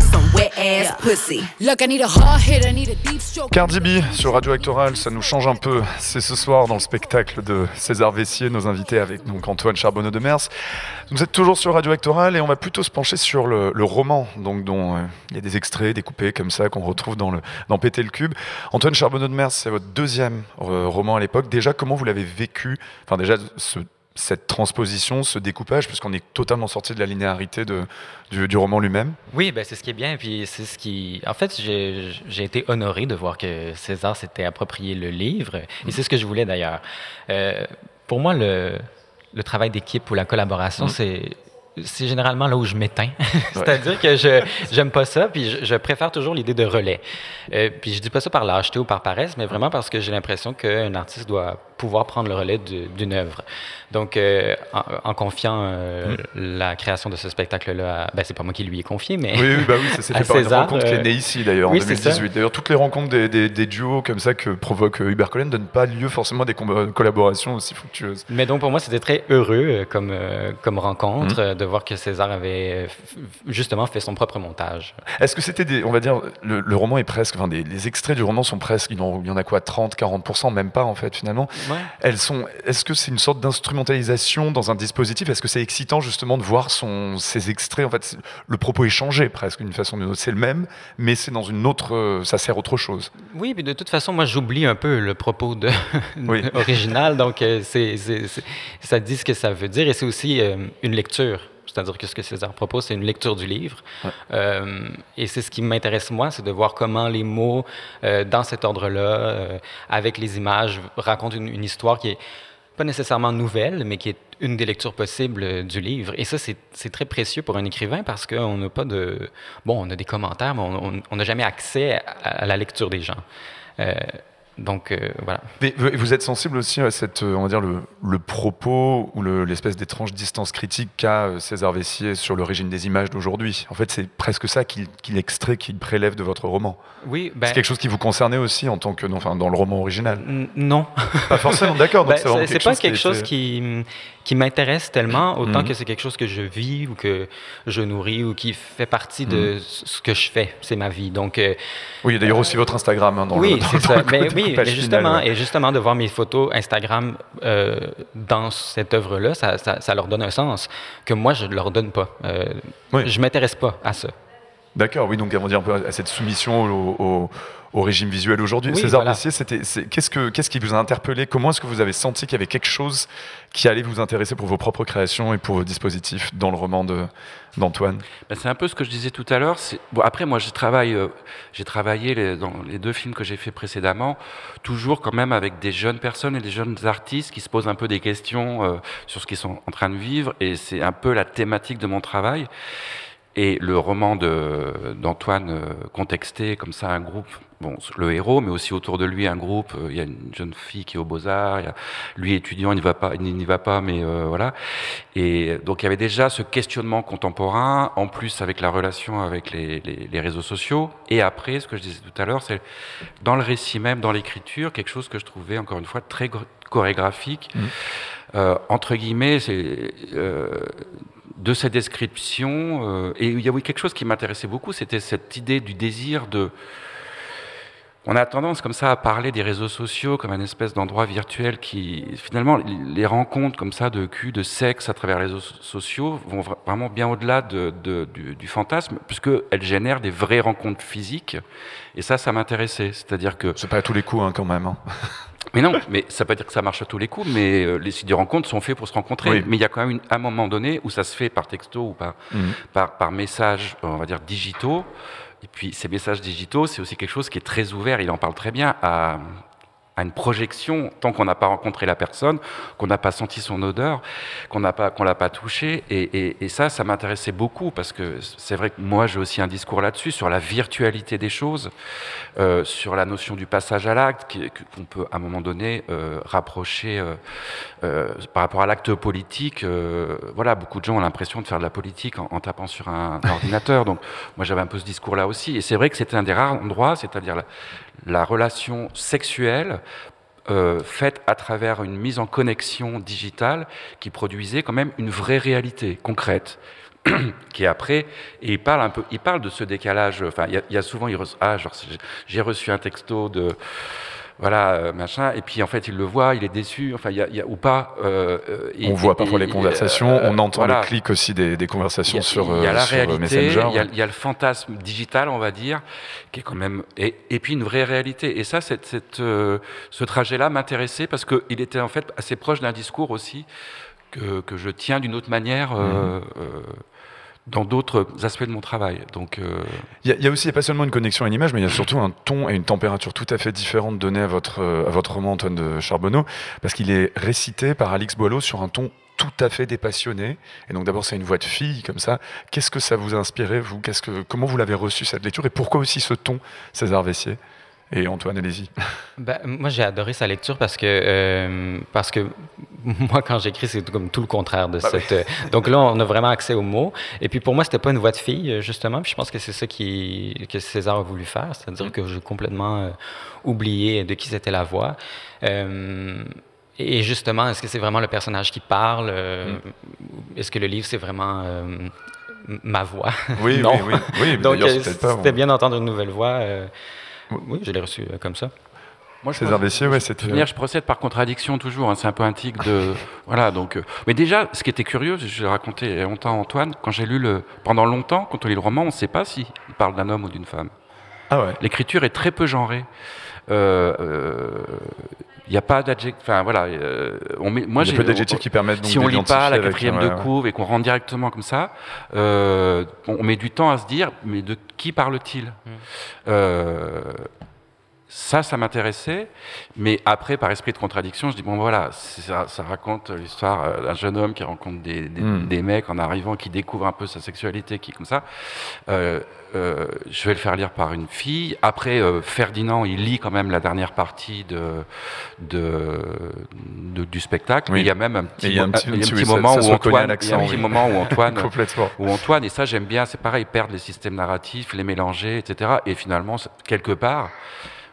some wet ass pussy. Look, I need a hard hit, I need a deep stroke. Cardi B sur Radio Actoral, ça nous change un peu. C'est ce soir dans le spectacle de César Vessier, nos invités avec donc Antoine Charbonneux de Mers. Vous êtes toujours sur Radio Actoral et on va plutôt se pencher sur le, le roman, donc dont euh, il y a des extraits découpés comme ça qu'on retrouve dans le dans Péter le cube. Antoine Charbonneux de Mers, c'est votre deuxième euh, roman à l'époque. Déjà, comment vous l'avez vécu? Enfin, déjà ce- cette transposition, ce découpage, puisqu'on est totalement sorti de la linéarité de, du, du roman lui-même. Oui, ben, c'est ce qui est bien. Puis c'est ce qui. En fait, j'ai j'ai été honoré de voir que César s'était approprié le livre. Et c'est ce que je voulais d'ailleurs. Euh, pour moi, le, le travail d'équipe ou la collaboration, c'est. C'est généralement là où je m'éteins. C'est-à-dire que je j'aime pas ça, puis je, je préfère toujours l'idée de relais. Euh, puis je dis pas ça par lâcheté ou par paresse, mais vraiment parce que j'ai l'impression qu'un artiste doit pouvoir prendre le relais d'une œuvre. Donc, euh, en, en confiant euh, la création de ce spectacle-là, ben, c'est pas moi qui lui ai confié, mais Oui, oui, bah oui, ça s'est fait par une César, rencontre qui est née ici d'ailleurs oui, en c'est ça. 2018. D'ailleurs, toutes les rencontres des, des- des duos comme ça que provoque Hubert Collen donnent pas lieu forcément à des collaborations aussi fructueuses. Mais donc pour moi, c'était très heureux comme, comme rencontre euh, de voir que César avait euh, justement fait son propre montage. Est-ce que c'était des, on va dire, le, le roman est presque, enfin, des- les extraits du roman sont presque, il y en a quoi, 30, 40%, même pas en fait finalement. Ouais. Elles sont, est-ce que c'est une sorte d'instrumentalisation dans un dispositif? Est-ce que c'est excitant justement de voir son, ces extraits? En fait, le propos est changé presque d'une façon ou d'une autre. C'est le même, mais c'est dans une autre, euh, ça sert autre chose. Oui, puis de toute façon, moi, j'oublie un peu le propos de Oui. original, donc euh, c'est- ça dit ce que ça veut dire, et c'est aussi euh, une lecture. C'est-à-dire que ce que César propose, c'est une lecture du livre. Ouais. Euh, et c'est ce qui m'intéresse, moi, c'est de voir comment les mots, euh, dans cet ordre-là, euh, avec les images, racontent une, une histoire qui est pas nécessairement nouvelle, mais qui est une des lectures possibles du livre. Et ça, c'est très précieux pour un écrivain parce qu'on n'a pas de... Bon, on a des commentaires, mais on- n'a jamais accès à, à la lecture des gens. Donc, euh, voilà. Mais vous êtes sensible aussi à cette, euh, on va dire, le, le propos ou le- l'espèce d'étrange distance critique qu'a euh, César Vessier sur l'origine des images d'aujourd'hui? En fait, c'est presque ça qu'il extrait, qu'il prélève de votre roman. Oui, ben... c'est quelque chose qui vous concernait aussi en tant que, enfin, dans le roman original. Non. Pas forcément, d'accord. Ben, c'est pas quelque chose était- qui, qui m'intéresse tellement, autant Mhm. que c'est quelque chose que je vis ou que je nourris ou qui fait partie Mhm. de ce que je fais. C'est ma vie. Donc, euh, Oui, il y a d'ailleurs aussi votre Instagram hein, dans oui, c'est ça. le Mais oui, oui, justement, et justement, de voir mes photos Instagram euh, dans cette œuvre-là, ça, ça- ça leur donne un sens que moi, je ne leur donne pas. Euh, Oui. Je ne m'intéresse pas à ça. D'accord, oui, donc on va dire un peu à cette soumission au, au- au régime visuel aujourd'hui. Oui, César voilà. Messier, c'était, c'est- qu'est-ce, que, qu'est-ce qui vous a interpellé? Comment est-ce que vous avez senti qu'il y avait quelque chose qui allait vous intéresser pour vos propres créations et pour vos dispositifs dans le roman de, d'Antoine? Ben, c'est un peu ce que je disais tout à l'heure. Bon, après, moi, je travaille, euh, j'ai travaillé les- dans les deux films que j'ai fait précédemment, toujours quand même avec des jeunes personnes et des jeunes artistes qui se posent un peu des questions euh, sur ce qu'ils sont en train de vivre. Et c'est un peu la thématique de mon travail. Et le roman de- d'Antoine euh, contexté comme ça, un groupe, bon, le héros, mais aussi autour de lui un groupe. euh, Il y a une jeune fille qui est au Beaux-Arts, il y a- lui étudiant, il n'y va pas, il n'y va pas, mais euh, voilà. Et donc il y avait déjà ce questionnement contemporain, en plus avec la relation avec les, les- les réseaux sociaux. Et après, ce que je disais tout à l'heure, c'est dans le récit même, dans l'écriture, quelque chose que je trouvais encore une fois très gr- chorégraphique. Euh, entre guillemets, c'est euh, de cette description. euh, et il y avait quelque chose qui m'intéressait beaucoup, c'était cette idée du désir de. On a tendance comme ça à parler des réseaux sociaux comme un espèce d'endroit virtuel qui, finalement, les rencontres comme ça de cul, de sexe à travers les réseaux so- sociaux vont vra- vraiment bien au-delà de, de- du, du fantasme, puisqu'elles génèrent des vraies rencontres physiques. Et ça, ça m'intéressait. C'est-à-dire que C'est pas à tous les coups, hein, quand même. hein. mais non, mais ça veut pas dire que ça marche à tous les coups, mais euh, les sites de rencontres sont faits pour se rencontrer. Oui. Mais il y a quand même une- un moment donné où ça se fait par texto ou par, Mhm. par, par messages, on va dire, digitaux. Et puis ces messages digitaux, c'est aussi quelque chose qui est très ouvert, il en parle très bien, à, à une projection, tant qu'on n'a pas rencontré la personne, qu'on n'a pas senti son odeur, qu'on n'a pas, qu'on l'a pas touché. Et, ça, ça m'intéressait beaucoup, parce que c'est vrai que moi, j'ai aussi un discours là-dessus, sur la virtualité des choses, euh, sur la notion du passage à l'acte, qu'on peut à un moment donné euh, rapprocher euh, par rapport à l'acte politique. voilà, beaucoup de gens ont l'impression de faire de la politique en, tapant sur un, ordinateur. Donc, moi, j'avais un peu ce discours-là aussi. Et c'est vrai que c'était un des rares endroits, c'est-à-dire la relation sexuelle euh, faite à travers une mise en connexion digitale qui produisait quand même une vraie réalité concrète qui après et il parle un peu il parle de ce décalage enfin il y souvent ah j'ai reçu un texto de voilà euh, machin et puis en fait il le voit il est déçu enfin il y a, y a- ou pas euh, euh, et- on voit et- parfois les conversations, euh, on entend voilà. le clic aussi des, des conversations a- sur, il y a la sur, réalité, Messenger. il y, a, le fantasme digital, on va dire, qui est quand même et, et puis une vraie réalité. Et ça, cette, cette, ce trajet-là m'intéressait parce qu'il était en fait assez proche d'un discours aussi que, que je tiens d'une autre manière. Mhm. euh, dans d'autres aspects de mon travail. Donc, euh, Il y, a- aussi, a pas seulement une connexion à une image, mais il y a surtout un ton et une température tout à fait différente donnée à votre, euh, à votre roman Antoine de Charbonneau, parce qu'il est récité par Alix Boileau sur un ton tout à fait dépassionné. Et donc d'abord, c'est une voix de fille comme ça. Qu'est-ce que ça vous a inspiré, vous? Qu'est-ce que, Comment vous l'avez reçu cette lecture? Et pourquoi aussi ce ton, César Vessier? Et Antoine, allez-y. Ben, moi, j'ai adoré sa lecture parce que, euh, parce que moi, quand j'écris, c'est comme tout le contraire de Bah oui. cette. euh, Donc là, on a vraiment accès aux mots. Et puis pour moi, c'était pas une voix de fille, euh, justement. Puis je pense que c'est ça qui, que César a voulu faire, c'est-à-dire que j'ai complètement euh, oublié de qui c'était la voix. Et justement, est-ce que c'est vraiment le personnage qui parle Est-ce que le livre, c'est vraiment ma voix? Oui, Non. oui, oui. oui mais Donc, c'était on- bien d'entendre une nouvelle voix. Euh, oui, je l'ai reçu euh, comme ça. moi, je César Vessier, ouais, de c'était. manière, je procède par contradiction toujours. hein, c'est un peu un tic de. voilà, donc. euh, mais déjà, ce qui était curieux, je l'ai raconté il y a longtemps à Antoine, quand j'ai lu le. Pendant longtemps, quand on lit le roman, on ne sait pas s'il parle d'un homme ou d'une femme. Ah ouais. L'écriture est très peu genrée. Euh, euh, Il n'y a pas d'adjectif. Enfin voilà. euh, on met, moi, il y a j'ai- peu d'adjectifs qui permettent donc si on lit pas la quatrième de ouais. couve et qu'on rentre directement comme ça, euh, on, on met du temps à se dire, mais de qui parle-t-il? Euh, Ça, ça m'intéressait, mais après, par esprit de contradiction, je dis bon voilà, ça, ça raconte l'histoire d'un jeune homme qui rencontre des, des- Mm. des mecs en arrivant, qui découvre un peu sa sexualité, qui est comme ça. Euh, euh, je vais le faire lire par une fille. Après, euh, Ferdinand, il lit quand même la dernière partie de, de, de- du spectacle. Oui. Il y a même un petit, moment où Antoine, il y a un moment où Antoine, Complètement. où Antoine, et ça j'aime bien, c'est pareil, perdre les systèmes narratifs, les mélanger, etc. Et finalement, quelque part,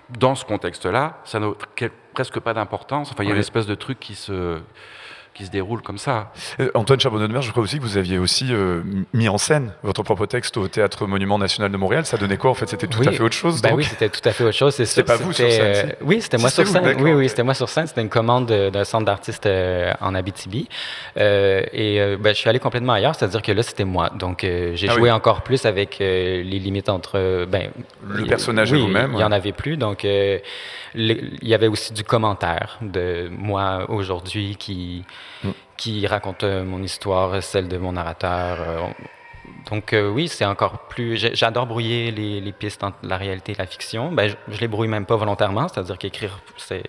dans ce contexte-là, ça n'a presque pas d'importance. Enfin, il y a Oui. une espèce de truc qui se qui se déroule comme ça. Euh, Antoine Charbonneau de Mer, je crois aussi que vous aviez aussi euh, mis en scène votre propre texte au Théâtre Monument National de Montréal. Ça donnait quoi en fait? C'était tout Oui. à fait autre chose Ben donc oui, c'était tout à fait autre chose. C'était pas vous sur scène, euh, si Oui, c'était moi Si, sur scène. Oui, oui, c'était moi sur scène. C'était une commande de- d'un centre d'artistes en Abitibi. Et ben, je suis allé complètement ailleurs, c'est-à-dire que là, c'était moi. Donc, j'ai Ah joué encore plus avec les limites entre. Ben, Le personnage et vous-même, Il ouais. y en avait plus. Donc, il y avait aussi du commentaire de moi aujourd'hui qui. Qui raconte euh, mon histoire, celle de mon narrateur. Donc euh, oui, c'est encore plus. J'adore brouiller les, les pistes entre la réalité et la fiction. Ben, je, je les brouille même pas volontairement, c'est-à-dire qu'écrire, c'est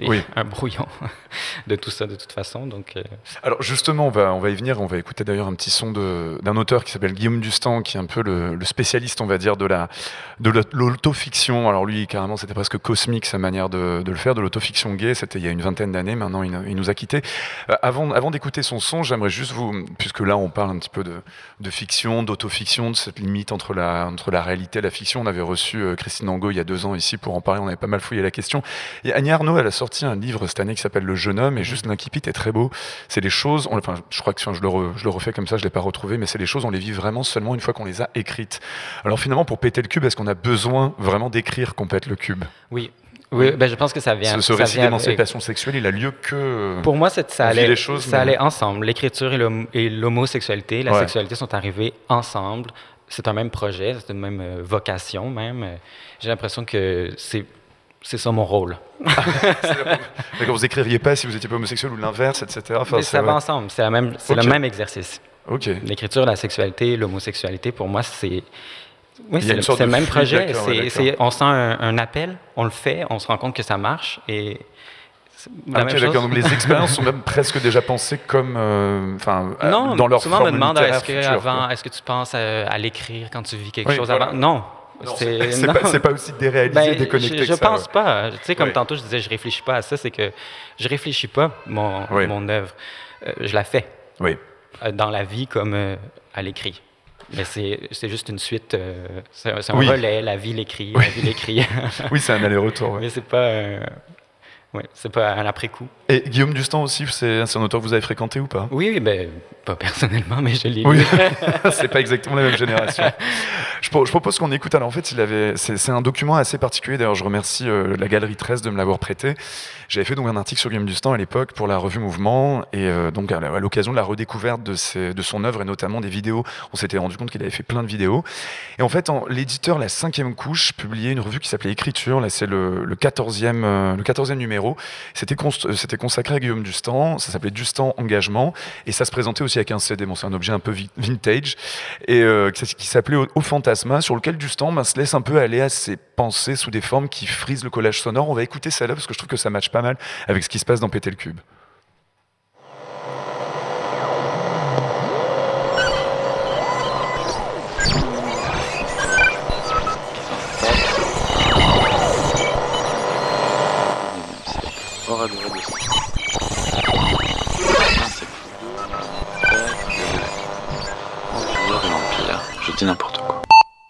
Oui. un brouillon de tout ça de toute façon. Donc euh, Alors justement, on va, on va y venir. On va écouter d'ailleurs un petit son d'un auteur qui s'appelle Guillaume Dustan, qui est un peu le, le spécialiste, on va dire, de la de l'aut- l'autofiction. Alors lui, carrément, c'était presque cosmique sa manière de, de le faire, de l'autofiction gay. C'était il y a une vingtaine d'années. Maintenant, il, il nous a quittés. Euh, avant avant d'écouter son son, j'aimerais juste vous, puisque là, on parle un petit peu de, de fiction, d'autofiction, de cette limite entre la entre la réalité et la fiction. On avait reçu euh, Christine Angot il y a deux ans ici pour en parler. On avait pas mal fouillé la question. Et Annie Arnaud, elle a sorti un livre cette année qui s'appelle Le jeune homme, et juste l'incipit est très beau. C'est des choses, on- enfin, je crois que je le, re- je le refais comme ça, je l'ai pas retrouvé, mais c'est des choses, on les vit vraiment seulement une fois qu'on les a écrites. Alors finalement, pour péter le cube, est-ce qu'on a besoin vraiment d'écrire qu'on pète le cube? Oui, oui, ben, je pense que ça vient. Ce, ce ça récit d'émancipation sexuelle, il a lieu que. Pour moi, ça allait, les choses, ça mais- allait ensemble. L'écriture et l'hom- et l'homosexualité, la Ouais. sexualité sont arrivés ensemble. C'est un même projet, c'est une même euh, vocation même. J'ai l'impression que c'est c'est ça mon rôle. D'accord, vous écririez pas si vous étiez pas homosexuel ou l'inverse, etc. Enfin, Mais ça va ensemble, c'est même, le même exercice. Ok. L'écriture, la sexualité, l'homosexualité, pour moi, c'est oui, c'est une le, même projet. on sent un, un appel, on le fait, on se rend compte que ça marche et c'est la même ok, d'accord. chose. Donc les expériences sont même presque déjà pensées comme, euh, enfin, euh, Non, dans leur souvent on forme me demande est-ce que, future, avant, quoi. est-ce que tu penses à, à l'écrire quand tu vis quelque Oui, chose voilà. avant? Non. C'est pas- pas aussi déréalisé, Ben, déconnecté Je, que je ça, pense ouais. pas. Tu sais, comme Oui. tantôt je disais, je réfléchis pas à ça, c'est que je réfléchis pas mon, Oui. mon œuvre. Euh, je la fais. Oui. Euh, dans la vie comme euh, à l'écrit. Mais c'est juste une suite, euh, c'est un Oui. relais, la vie l'écrit, Oui. la vie l'écrit. Oui, c'est un aller-retour. ouais. Mais c'est pas, ouais, c'est pas un après-coup. Et Guillaume Dustan aussi, c'est un auteur que vous avez fréquenté ou pas? Oui, oui, ben, pas personnellement, mais je l'ai Oui, c'est pas exactement la même génération. Je, pro- je propose qu'on écoute. Alors en fait, il avait, c'est un document assez particulier. D'ailleurs, je remercie euh, la Galerie 13 de me l'avoir prêté. J'avais fait donc un article sur Guillaume Dustan à l'époque pour la revue Mouvement, et euh, donc à l'occasion de la redécouverte de, ses- de son œuvre et notamment des vidéos, on s'était rendu compte qu'il avait fait plein de vidéos. Et en fait, l'éditeur La Cinquième Couche publiait une revue qui s'appelait Écriture. Là, c'est le, le 14e, euh, le 14e numéro. Euh, c'était consacré à Guillaume Dustan. Ça s'appelait Dustan Engagement, et ça se présentait aussi avec un CD. C'est un objet un peu vi- vintage et euh, qui, s'appelait au, Au Fantasma, sur lequel Dustan ben, se laisse un peu aller à ses pensées sous des formes qui frisent le collage sonore. On va écouter celle-là parce que je trouve que ça matche pas mal avec ce qui se passe dans Péter le Cube. N'importe quoi.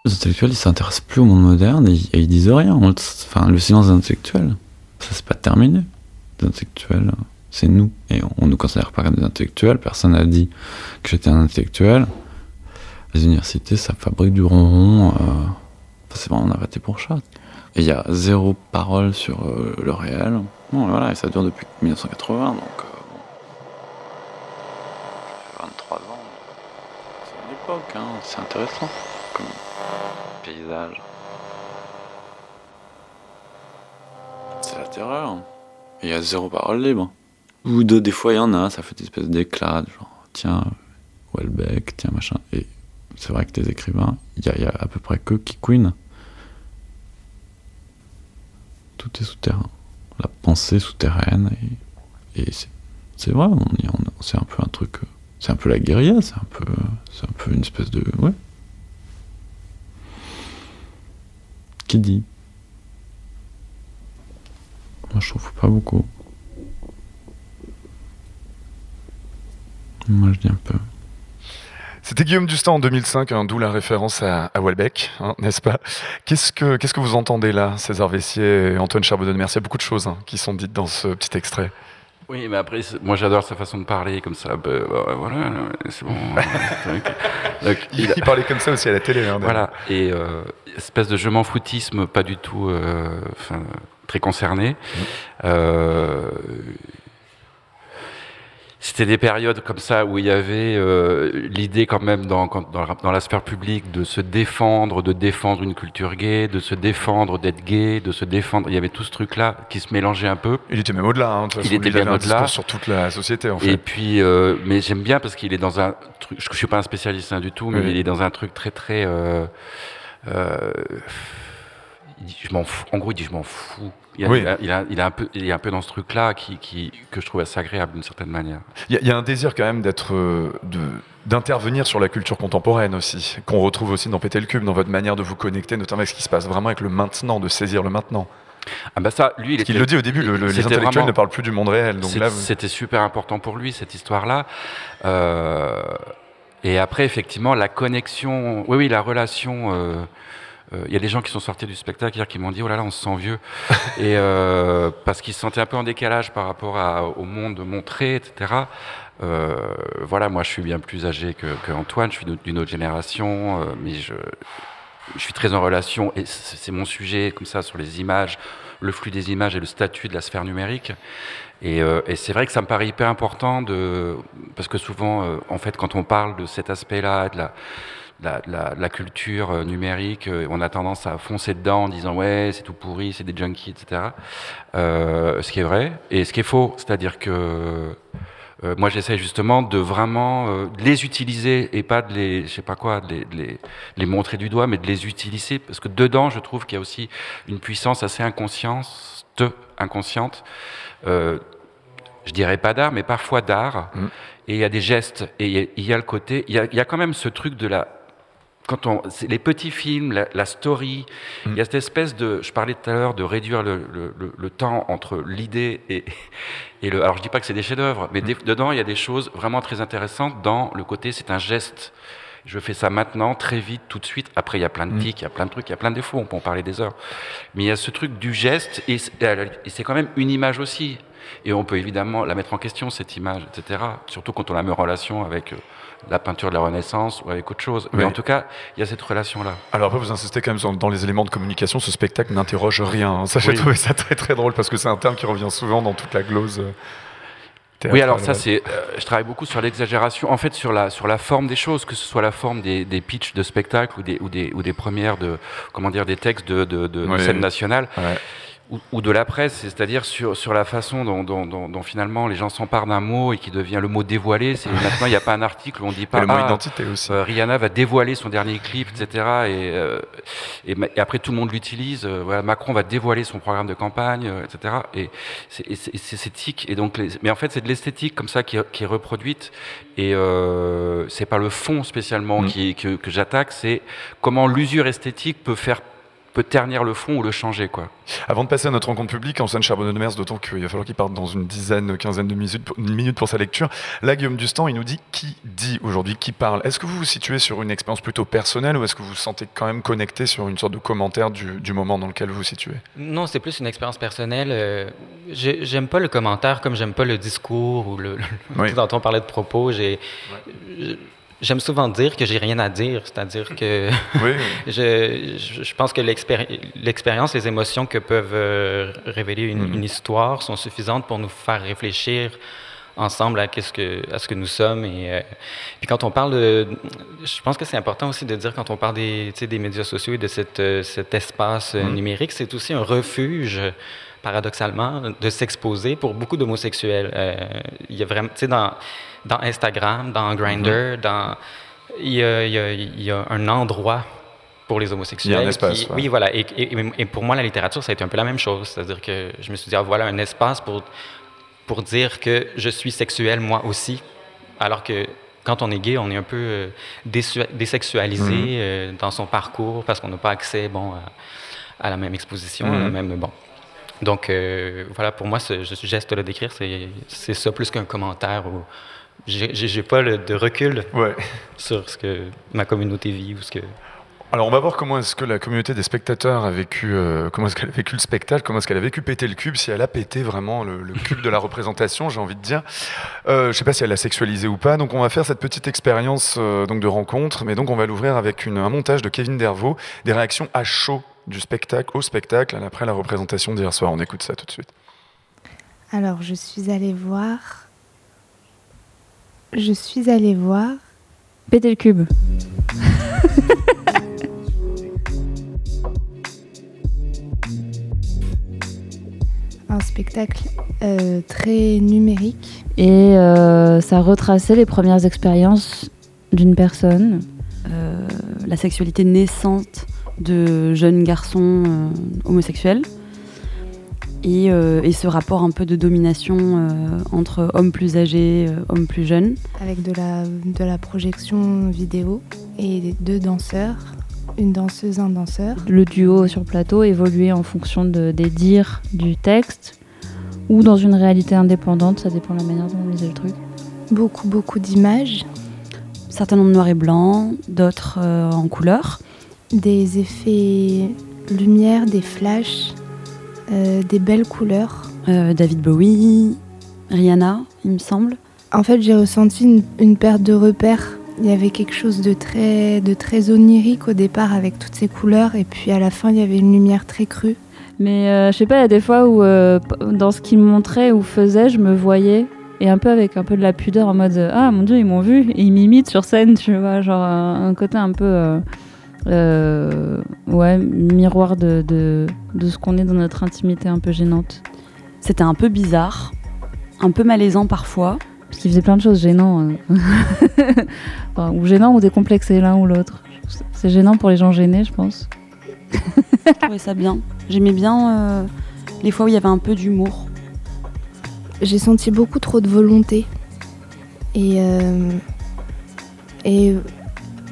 Les intellectuels, ils s'intéressent plus au monde moderne et, et ils disent rien. Enfin, le silence des intellectuels, ça c'est pas terminé. Les intellectuels, c'est nous. Et on, on nous considère pas comme des intellectuels. Personne n'a dit que j'étais un intellectuel. Les universités, ça fabrique du ronron. Euh, c'est vraiment un arrêté pour chat. Et il y a zéro parole sur euh, le réel. Bon, voilà, et ça dure depuis 1980, donc euh, bon. J'ai 23 ans. C'est une époque, hein. C'est intéressant. Comme paysage. C'est la terreur. Et il y a zéro parole libre. Ou des fois il y en a, ça fait des espèces d'éclats, genre tiens, Welbeck, tiens machin. Et c'est vrai que tes écrivains, il y, a- à peu près que qui queen. Tout est souterrain. La pensée souterraine. Et, c'est, vrai, on, on- c'est un peu un truc. euh, C'est un peu la guérilla, c'est un peu, c'est un peu une espèce de. Ouais. Qui dit? Moi, je trouve pas beaucoup. Moi, je dis un peu. C'était Guillaume Dustan en 2005, hein, d'où la référence à, à Welbeck, hein, n'est-ce pas? Qu'est-ce que, qu'est-ce que vous entendez là, César Vessier et Antoine Charbonneau de Mercier? Il y a beaucoup de choses hein, qui sont dites dans ce petit extrait. Oui, mais après, moi j'adore sa façon de parler comme ça. bah, bah, voilà, c'est bon. Donc, Il, il parlait comme ça aussi à la télé. hein. Voilà, et euh, espèce de je m'en foutisme pas du tout euh, très concerné. Euh, c'était des périodes comme ça où il y avait euh, l'idée quand même dans, dans, la- dans la sphère publique de se défendre, de défendre une culture gay, de se défendre d'être gay, de se défendre. Il y avait tout ce truc-là qui se mélangeait un peu. Il était même au-delà. hein, Il était avait bien au-delà. sur toute la société, en fait. Et puis, euh, mais j'aime bien parce qu'il est dans un truc. Je, suis pas un spécialiste hein, du tout, mais Oui. il est dans un truc très très. euh, euh, il dit, je m'en fous. En gros, il dit je m'en fous. Il, a- Oui. il a- il a- il est un peu, il est un peu dans ce truc-là qui, qui, que je trouve assez agréable d'une certaine manière. Il y, a- il y a un désir quand même d'être, euh, de- d'intervenir sur la culture contemporaine aussi, qu'on retrouve aussi dans Péter le Cube, dans votre manière de vous connecter, notamment avec ce qui se passe vraiment avec le maintenant, de saisir le maintenant. Ah bah ça, lui, il était- le dit au début, le- le- les intellectuels vraiment- ne parlent plus du monde réel. Donc C'était super important pour lui, cette histoire-là. Euh, et après, effectivement, la connexion, oui, oui, la relation. euh, Il y a des gens qui sont sortis du spectacle qui m'ont dit oh là là on se sent vieux. Et euh, parce qu'ils se sentaient un peu en décalage par rapport au monde montré etc Euh, voilà moi je suis bien plus âgé que, Antoine je suis d'une- autre génération euh, mais je je suis très en relation, et c'est mon sujet comme ça sur les images, le flux des images et le statut de la sphère numérique. Et, euh, c'est vrai que ça me paraît hyper important parce que souvent, euh, en fait, quand on parle de cet aspect-là, de la, la, culture euh, numérique, euh, on a tendance à foncer dedans en disant ouais, c'est tout pourri, c'est des junkies, etc. Euh, ce qui est vrai et ce qui est faux, c'est-à-dire que euh, moi, j'essaie justement de vraiment euh, les utiliser et pas de les, je sais pas quoi, de les, de les, de les montrer du doigt, mais de les utiliser parce que dedans, je trouve qu'il y a aussi une puissance assez inconsciente, inconsciente. Je dirais pas d'art, mais parfois d'art. Et il y a des gestes et il y a, il y a le côté, il y y a quand même ce truc de la quand on, les petits films, la, la story, il y a cette espèce de, je parlais tout à l'heure de réduire le, le- le- le temps entre l'idée et, et le. Alors je dis pas que c'est des chefs-d'œuvre, mais des- dedans il y a des choses vraiment très intéressantes dans le côté, c'est un geste. Je fais ça maintenant, très vite, tout de suite. Après, il y a plein de tics, il y a plein de trucs, il y a plein de défauts, on peut en parler des heures. Mais il y a ce truc du geste, et c'est et c'est quand même une image aussi. Et on peut évidemment la mettre en question, cette image, etc. Surtout quand on la met en relation avec euh, la peinture de la Renaissance ou avec autre chose. Mais Oui. en tout cas, il y a cette relation-là. Alors après, vous insistez quand même dans, dans les éléments de communication. Ce spectacle n'interroge rien. hein. Ça, j'ai Oui. trouvé ça très très drôle parce que c'est un terme qui revient souvent dans toute la glose. euh, Oui, alors ça, c'est. euh, je travaille beaucoup sur l'exagération. En fait, sur la sur la forme des choses, que ce soit la forme des, des pitchs de spectacle ou des ou des ou des premières de comment dire des textes de de, de, de Ouais. scène nationale. Ouais. Ou, ou de la presse, c'est-à-dire sur, sur la façon dont, dont, dont, dont finalement les gens s'emparent d'un mot et qui devient le mot dévoilé. C'est maintenant il n'y a pas un article où on dit pas Et le mot ah, identité aussi. euh, Rihanna va dévoiler son dernier clip, etc. Et, euh, et, après tout le monde l'utilise. euh, voilà, Macron va dévoiler son programme de campagne, euh, etc. Et c'est tic. Et donc, les- mais en fait, c'est de l'esthétique comme ça qui est, qui est reproduite. Et euh, c'est pas le fond spécialement Mm. qui, que, que j'attaque, c'est comment l'usure esthétique peut faire peut ternir le fond ou le changer, quoi. Avant de passer à notre rencontre publique, Antoine Charbonneau de Mers, d'autant qu'il va falloir qu'il parte dans une dizaine, quinzaine de minutes pour, une minute pour sa lecture. Là, Guillaume Dustan, il nous dit qui dit aujourd'hui, qui parle? Est-ce que vous vous situez sur une expérience plutôt personnelle ou est-ce que vous vous sentez quand même connecté sur une sorte de commentaire du, du moment dans lequel vous vous situez? Non, c'est plus une expérience personnelle. Euh, j'ai- J'aime pas le commentaire comme j'aime pas le discours ou le. le- Oui. Tantôt on parlait de propos. J'ai. J'aime souvent dire que j'ai rien à dire, c'est-à-dire que Oui. je, je- pense que l'expéri- l'expérience, les émotions que peuvent euh, révéler une, Mhm. une histoire sont suffisantes pour nous faire réfléchir ensemble à, qu'est-ce que, à ce que nous sommes. Et, euh, puis quand on parle de... Je pense que c'est important aussi de dire quand on parle des, des médias sociaux et de cette, euh, cet espace euh, Mhm. numérique, c'est aussi un refuge, paradoxalement, de s'exposer pour beaucoup d'homosexuels. Euh, Il y a vraiment... Tu sais, dans, dans Instagram, dans Grindr, dans... Il y, a, il, y a, il y a un endroit pour les homosexuels. Il y a un espace, qui- ouais. Oui, voilà. Et, et- et pour moi, la littérature, ça a été un peu la même chose. C'est-à-dire que je me suis dit, ah, voilà un espace pour, pour dire que je suis sexuel moi aussi. Alors que quand on est gay, on est un peu euh, désu- désexualisé Mhm. euh, dans son parcours parce qu'on n'a pas accès bon, à, à la même exposition, à la Mhm. même. Bon. Donc, euh, voilà, pour moi, ce, geste-là d'écrire, c'est ça plus qu'un commentaire. Ou, j'ai pas le, de recul Ouais. sur ce que ma communauté vit ou ce que. Alors on va voir comment est-ce que la communauté des spectateurs a vécu, euh, comment est-ce qu'elle a vécu le spectacle, comment est-ce qu'elle a vécu péter le cube, si elle a pété vraiment le, le cube de la représentation, j'ai envie de dire. Euh, je ne sais pas si elle l'a sexualisé ou pas. Donc on va faire cette petite expérience euh, donc de rencontre, mais donc on va l'ouvrir avec une, un montage de Kevin Dervaux, des réactions à chaud du spectacle au spectacle après la représentation d'hier soir. On écoute ça tout de suite. Alors je suis allée voir. Je suis allée voir. Péter le cube. un spectacle euh, très numérique. Et euh, ça retraçait les premières expériences d'une personne. Euh, la sexualité naissante de jeunes garçons euh, homosexuels. Et, euh, et, ce rapport un peu de domination euh, entre hommes plus âgés, hommes plus jeunes. Avec de la, de la projection vidéo et deux danseurs une danseuse, un danseur. Le duo sur plateau évoluait en fonction de, des dires du texte ou dans une réalité indépendante, ça dépend de la manière dont on lisait le truc. Beaucoup, beaucoup d'images. Certains en noir et blanc, d'autres euh, en couleur. Des effets lumière, des flashs, euh, des belles couleurs. Euh, David Bowie, Rihanna, il me semble. En fait, j'ai ressenti une, une perte de repères il y avait quelque chose de très, de très onirique au départ avec toutes ces couleurs et puis à la fin il y avait une lumière très crue. Mais euh, je sais pas, il y a des fois où euh, dans ce qu'il montrait ou faisait, je me voyais et un peu avec un peu de la pudeur en mode ah mon dieu ils m'ont vu et ils m'imitent sur scène, tu vois, genre un, côté un peu ouais miroir de, de, de ce qu'on est dans notre intimité un peu gênante. C'était un peu bizarre, un peu malaisant parfois. Parce qu'il faisait plein de choses gênantes. enfin, ou gênants ou décomplexés l'un ou l'autre. C'est gênant pour les gens gênés, je pense. je trouvais ça bien. J'aimais bien euh, les fois où il y avait un peu d'humour. J'ai senti beaucoup trop de volonté. Et, euh, et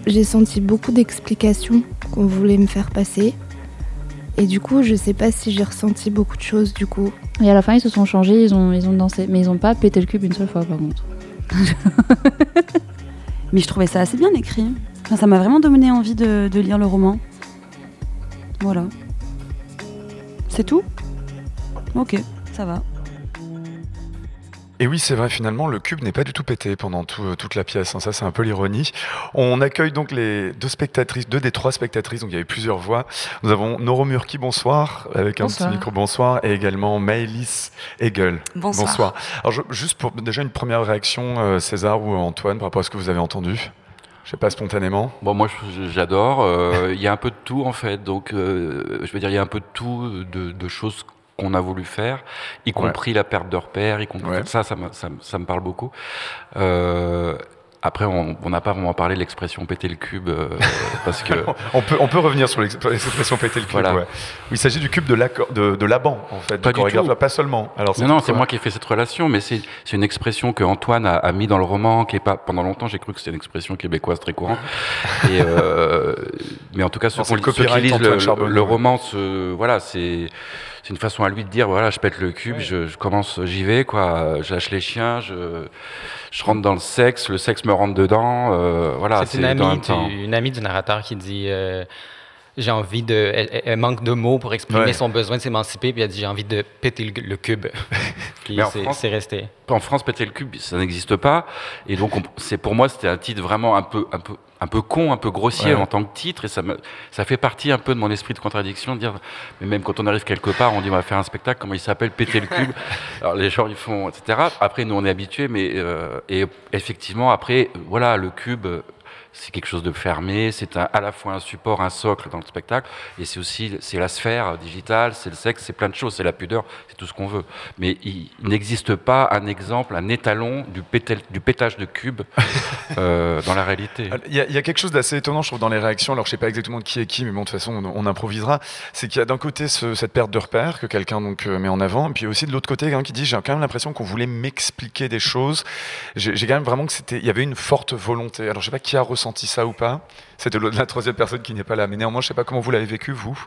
j'ai senti beaucoup d'explications qu'on voulait me faire passer. Et du coup, je sais pas si j'ai ressenti beaucoup de choses du coup. Et à la fin, ils se sont changés, ils ont, ils ont dansé. Mais ils ont pas pété le cube une seule fois, par contre. Mais je trouvais ça assez bien écrit. Enfin, ça m'a vraiment donné envie de, de, lire le roman. Voilà. C'est tout? Ok, ça va. Et oui, c'est vrai, finalement, le cube n'est pas du tout pété pendant tout, toute la pièce. Hein. Ça, c'est un peu l'ironie. On accueille donc les deux spectatrices, deux des trois spectatrices, donc il y avait plusieurs voix. Nous avons Noro Murki, bonsoir, avec bonsoir. un petit micro, bonsoir, et également Maëlys Hegel. Bonsoir. bonsoir. Alors, je, juste pour déjà une première réaction, euh, César ou Antoine, par rapport à ce que vous avez entendu? Je sais pas spontanément. Bon, moi j'adore. Euh, il y a un peu de tout en fait. Donc, euh, je veux dire, il y a un peu de tout, de, de choses qu'on a voulu faire, y compris ouais. la perte de repères, y compris ouais. ça, ça me, ça, ça me parle beaucoup. Euh, après, on n'a pas vraiment parlé de l'expression péter le cube euh, parce que on peut on peut revenir sur l'expression péter le cube. Voilà. Ouais. Il s'agit du cube de la de, de Laban en fait, pas du chorégraphe, pas seulement. Alors non, non, c'est moi qui ai fait cette relation, mais c'est une expression que Antoine a, a, mis dans le roman, qui est pas pendant longtemps j'ai cru que c'était une expression québécoise très courante. Et euh, mais en tout cas, ceux, qui, ceux qui lisent le, le, le roman, ce, voilà, c'est c'est une façon à lui de dire voilà je pète le cube ouais. je, je, commence j'y vais quoi je lâche les chiens je je rentre dans le sexe le sexe me rentre dedans euh, voilà c'est une amie du, une amie du narrateur qui dit euh, j'ai envie de elle, elle, manque de mots pour exprimer ouais. son besoin de s'émanciper puis elle dit j'ai envie de péter le, le cube puis c'est resté en France péter le cube ça n'existe pas et donc c'est pour moi c'était un titre vraiment un peu un peu un peu con, un peu grossier ouais. en tant que titre, et ça, me, ça fait partie un peu de mon esprit de contradiction, de dire, mais même quand on arrive quelque part, on dit on va faire un spectacle, comment il s'appelle, péter le cube, alors les gens ils font, etc. Après nous on est habitués, mais euh, et effectivement après, voilà, le cube, c'est quelque chose de fermé, c'est à la fois un support, un socle dans le spectacle, et c'est aussi c'est la sphère digitale, c'est le sexe, c'est plein de choses, c'est la pudeur, c'est tout ce qu'on veut. Mais il, n'existe pas un exemple, un étalon du, pétel, du pétage de cube euh, dans la réalité. Il y, a, il y, a, quelque chose d'assez étonnant, je trouve, dans les réactions. Alors je sais pas exactement qui est qui, mais bon, de toute façon, on, on improvisera. C'est qu'il y a d'un côté ce, cette perte de repère que quelqu'un donc euh, met en avant, et puis aussi de l'autre côté quelqu'un qui dit j'ai quand même l'impression qu'on voulait m'expliquer des choses. J'ai quand même vraiment que c'était, il y avait une forte volonté. Alors je sais pas qui a ressenti ça ou pas? C'était la troisième personne qui n'est pas là. Mais néanmoins, je ne sais pas comment vous l'avez vécu, vous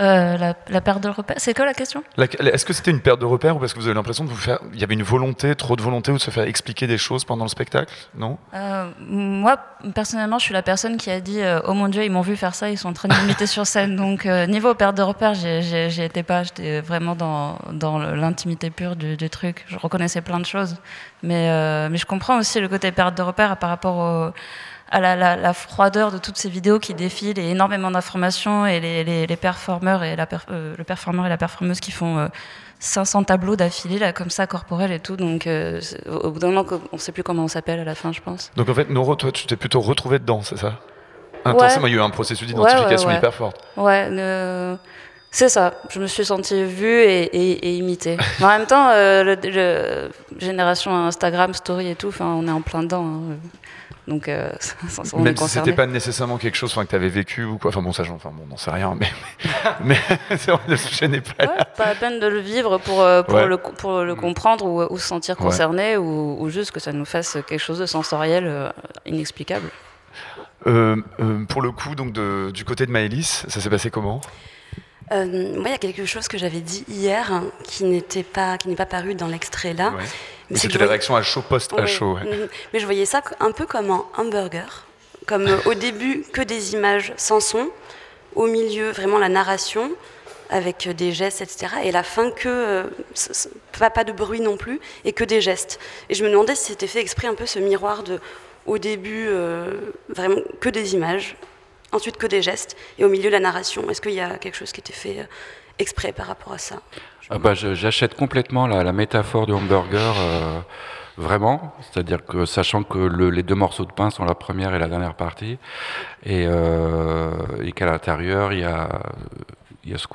Euh, la, la, perte de repère, c'est quoi la question? Est-ce que c'était une perte de repère ou parce que vous avez l'impression de vous faire. Il y avait une volonté, trop de volonté ou de se faire expliquer des choses pendant le spectacle? Non? Euh, Moi, personnellement, je suis la personne qui a dit euh, Oh mon Dieu, ils m'ont vu faire ça, ils sont en train de m'imiter sur scène. Donc, niveau perte de repère, j'y étais pas. J'étais vraiment dans, dans l'intimité pure du, du, truc. Je reconnaissais plein de choses. Mais, mais je comprends aussi le côté perte de repère par rapport au à la, la, la, froideur de toutes ces vidéos qui défilent et énormément d'informations et les, les, les, performeurs et la per, euh, le performeur et la performeuse qui font euh, 500 tableaux d'affilée là comme ça corporels et tout donc euh, au bout d'un moment on sait plus comment on s'appelle à la fin je pense donc en fait Noro toi tu t'es plutôt retrouvé dedans c'est ça? Intensément ouais. il y a eu un processus d'identification ouais, ouais, hyper fort ouais euh, c'est ça, je me suis sentie vue et, et, et imitée. Mais en même temps, euh, le, le, génération Instagram, story et tout, on est en plein dedans. Hein. Donc, euh, on Même si c'était pas nécessairement quelque chose que tu avais vécu ou quoi. Enfin bon, ça, enfin bon, n'en sait rien, mais, mais, le sujet n'est pas ouais, Pas la peine de le vivre pour, pour, ouais. le, pour le comprendre ou, ou se sentir concerné ou, ou, juste que ça nous fasse quelque chose de sensoriel euh, inexplicable. Euh, pour le coup, donc de, du côté de Maëlys, ça s'est passé comment? Euh, moi, il y a quelque chose que j'avais dit hier hein, qui n'était pas, qui n'est pas paru dans l'extrait là. Ouais. Mais c'était la réaction à chaud post à chaud. Ouais. Mais je voyais ça un peu comme un hamburger, comme euh, au début que des images sans son, au milieu vraiment la narration avec des gestes, etc. Et la fin que euh, pas, pas de bruit non plus et que des gestes. Et je me demandais si c'était fait exprès un peu ce miroir de au début euh, vraiment que des images ensuite que des gestes, et au milieu la narration. Est-ce qu'il y a quelque chose qui était fait euh, exprès par rapport à ça? Ah bah, J'achète complètement la, la, métaphore du hamburger, euh, vraiment, c'est-à-dire que sachant que le, les deux morceaux de pain sont la première et la dernière partie, et, euh, et qu'à l'intérieur, il y a, il y a ce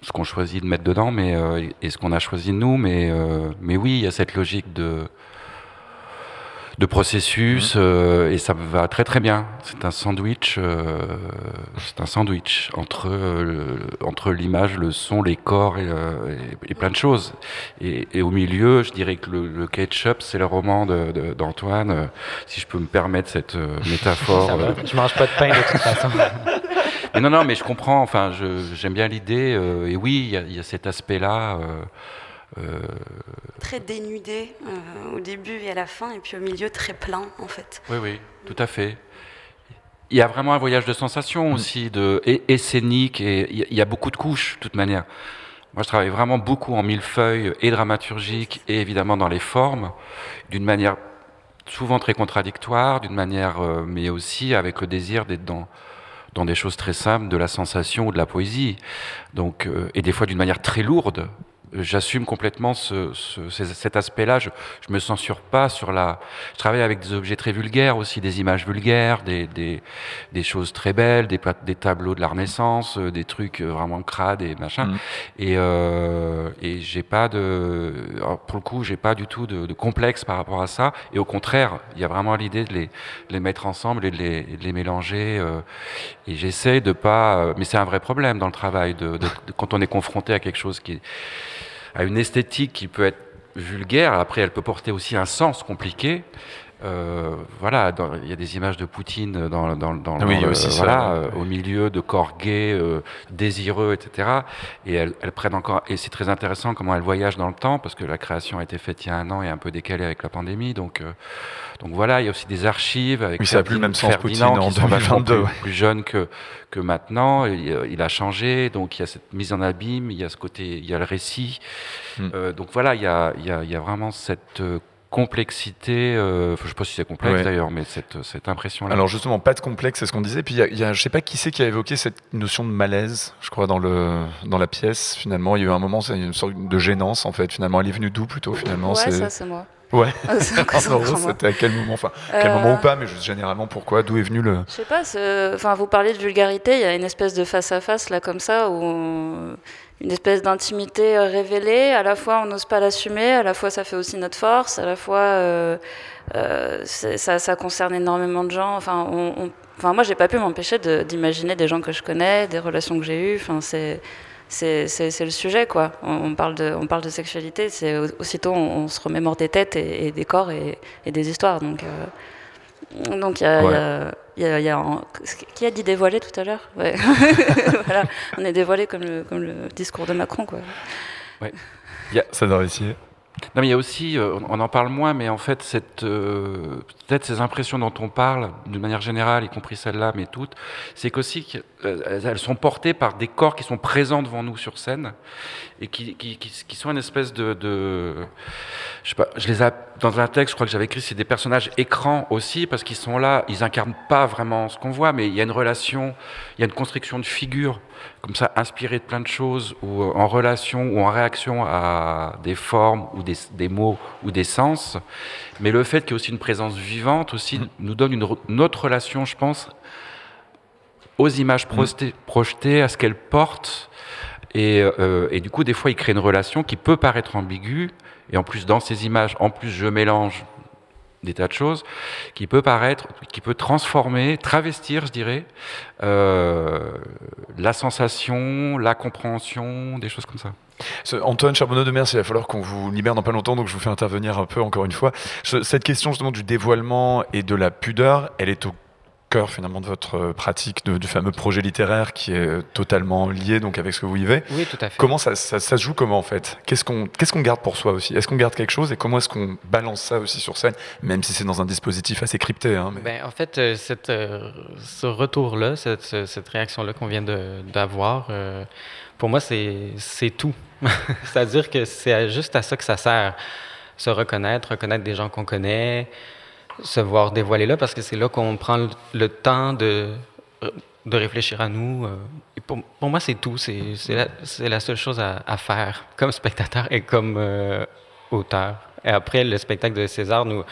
ce qu'on choisit de mettre dedans, mais euh, et ce qu'on a choisi de nous, mais mais oui, il y a cette logique de de processus mmh. euh, et ça va très très bien. C'est un sandwich, euh, c'est un sandwich entre euh, entre l'image, le son, les corps et, euh, et, et plein de choses. Et, et, au milieu, je dirais que le, le ketchup, c'est le roman d'Antoine, de, de, si je peux me permettre cette métaphore. Je mange pas de pain de toute façon. mais non non, mais je comprends. Enfin, j'aime bien l'idée. et oui, il y, y, a cet aspect-là. Euh... Très dénudé euh, au début et à la fin, et puis au milieu très plein en fait. Oui, oui, tout à fait. Il y a vraiment un voyage de sensations aussi, de, et, et scénique, et il y a beaucoup de couches, de toute manière. Moi, je travaille vraiment beaucoup en millefeuille et dramaturgique, et évidemment dans les formes, d'une manière souvent très contradictoire, d'une manière, euh, mais aussi avec le désir d'être dans, dans des choses très simples, de la sensation ou de la poésie. Donc, euh, et des fois d'une manière très lourde, j'assume complètement ce, ce, cet aspect-là. Je, je me censure pas sur la. Je travaille avec des objets très vulgaires aussi, des images vulgaires, des, des, des choses très belles, des, des tableaux de la Renaissance, euh, des trucs euh, vraiment crades et machin. Mmh. Et, euh, et j'ai pas de. pour le coup, j'ai pas du tout de, de, complexe par rapport à ça. Et au contraire, il y a vraiment l'idée de les, les mettre ensemble et de les, de les mélanger. Euh, et j'essaie de pas. Mais c'est un vrai problème dans le travail, de, de, de, quand on est confronté à quelque chose qui à une esthétique qui peut être vulgaire. Après, elle peut porter aussi un sens compliqué. Euh, voilà, il y a des images de Poutine dans, dans, dans oui, le, aussi voilà, ça, euh, au milieu de corps gays, euh, désireux, etc. Et elles, elles, prennent encore. Et c'est très intéressant comment elles voyagent dans le temps parce que la création a été faite il y a un an et un peu décalée avec la pandémie. Donc, euh, donc voilà, il y a aussi des archives avec oui, ça a plus le même sens Poutine en qui 2022, plus, plus jeune que que maintenant. Il, il, a changé, donc il y a cette mise en abîme, il y a ce côté, il y a le récit. Mm. donc voilà, il y a, il y a, il y a vraiment cette complexité, euh, je ne sais pas si c'est complexe ouais. d'ailleurs, mais cette, cette impression-là. Alors justement, pas de complexe, c'est ce qu'on disait. Puis il y, y, a, je sais pas qui c'est qui a évoqué cette notion de malaise, je crois, dans, le, dans la pièce. Finalement, il y a eu un moment, c'est une sorte de gênance en fait. Finalement, elle est venue d'où plutôt finalement? Ouais, ça c'est moi. Ouais. C'était à quel moment, enfin, quel euh... moment ou pas, mais juste généralement pourquoi, d'où est venu le. Je sais pas. Enfin, vous parlez de vulgarité, il y a une espèce de face à face là comme ça où. On une espèce d'intimité révélée. À la fois, on n'ose pas l'assumer, à la fois, ça fait aussi notre force, à la fois, euh, euh, ça, concerne énormément de gens. Enfin, on, on, moi, j'ai pas pu m'empêcher d'imaginer des gens que je connais, des relations que j'ai eues. Enfin, c'est le sujet, quoi. On, parle de, on parle de sexualité, c'est aussitôt on, se remémore des têtes et, des corps et, des histoires. Donc, euh, Donc, il y a, Ouais. il y a- il y a- il y a en- Qui a dit dévoiler tout à l'heure? Ouais. Voilà, on est dévoilé comme le, comme le discours de Macron, quoi. Ouais. Ça doit réussir. Non, mais il y a aussi, euh, on en parle moins, mais en fait, cette, euh, peut-être ces impressions dont on parle, d'une manière générale, y compris celle-là, mais toutes, c'est qu'aussi elles- elles sont portées par des corps qui sont présents devant nous sur scène et qui, qui, qui- sont une espèce de, de- je sais pas, je les ai, dans un texte, je crois que j'avais écrit, c'est des personnages écrans aussi, parce qu'ils sont là, ils incarnent pas vraiment ce qu'on voit, mais il y a une relation, il y a une construction de figures, comme ça, inspirée de plein de choses, ou euh, en relation, ou en réaction à des formes, ou des, des mots, ou des sens. Mais le fait qu'il y ait aussi une présence vivante, aussi, nous donne une, une autre relation, je pense, aux images projetées, à ce qu'elles portent. Et, euh, et du coup, des fois, il crée une relation qui peut paraître ambiguë. Et en plus, dans ces images, en plus, je mélange des tas de choses qui peut paraître, qui peut transformer, travestir, je dirais, euh, la sensation, la compréhension, des choses comme ça. Ce- Antoine Charbonneau de Mers, il va falloir qu'on vous libère dans pas longtemps, donc je vous fais intervenir un peu encore une fois. Ce- cette question justement du dévoilement et de la pudeur, elle est au cœur finalement de votre euh, pratique, de- du fameux projet littéraire qui est totalement lié donc avec ce que vous vivez. Oui, tout à fait. Comment ça, ça- ça se joue comment en fait? Qu'est-ce qu'on qu'est-ce qu'on garde pour soi aussi? Est-ce qu'on garde quelque chose? Et comment est-ce qu'on balance ça aussi sur scène, même si c'est dans un dispositif assez crypté hein, mais- Ben, en fait, euh, cette, euh, ce retour-là, cette, ce- cette réaction-là qu'on vient d'avoir, euh, pour moi, c'est c'est tout. C'est-à-dire que c'est juste à ça que ça sert. Se reconnaître, reconnaître des gens qu'on connaît, se voir dévoiler là, parce que c'est là qu'on prend le, temps de, de réfléchir à nous. euh, et pour, pour moi, c'est tout. C'est la, la seule chose à, à faire comme spectateur et comme euh, auteur. Et après, le spectacle de César nous,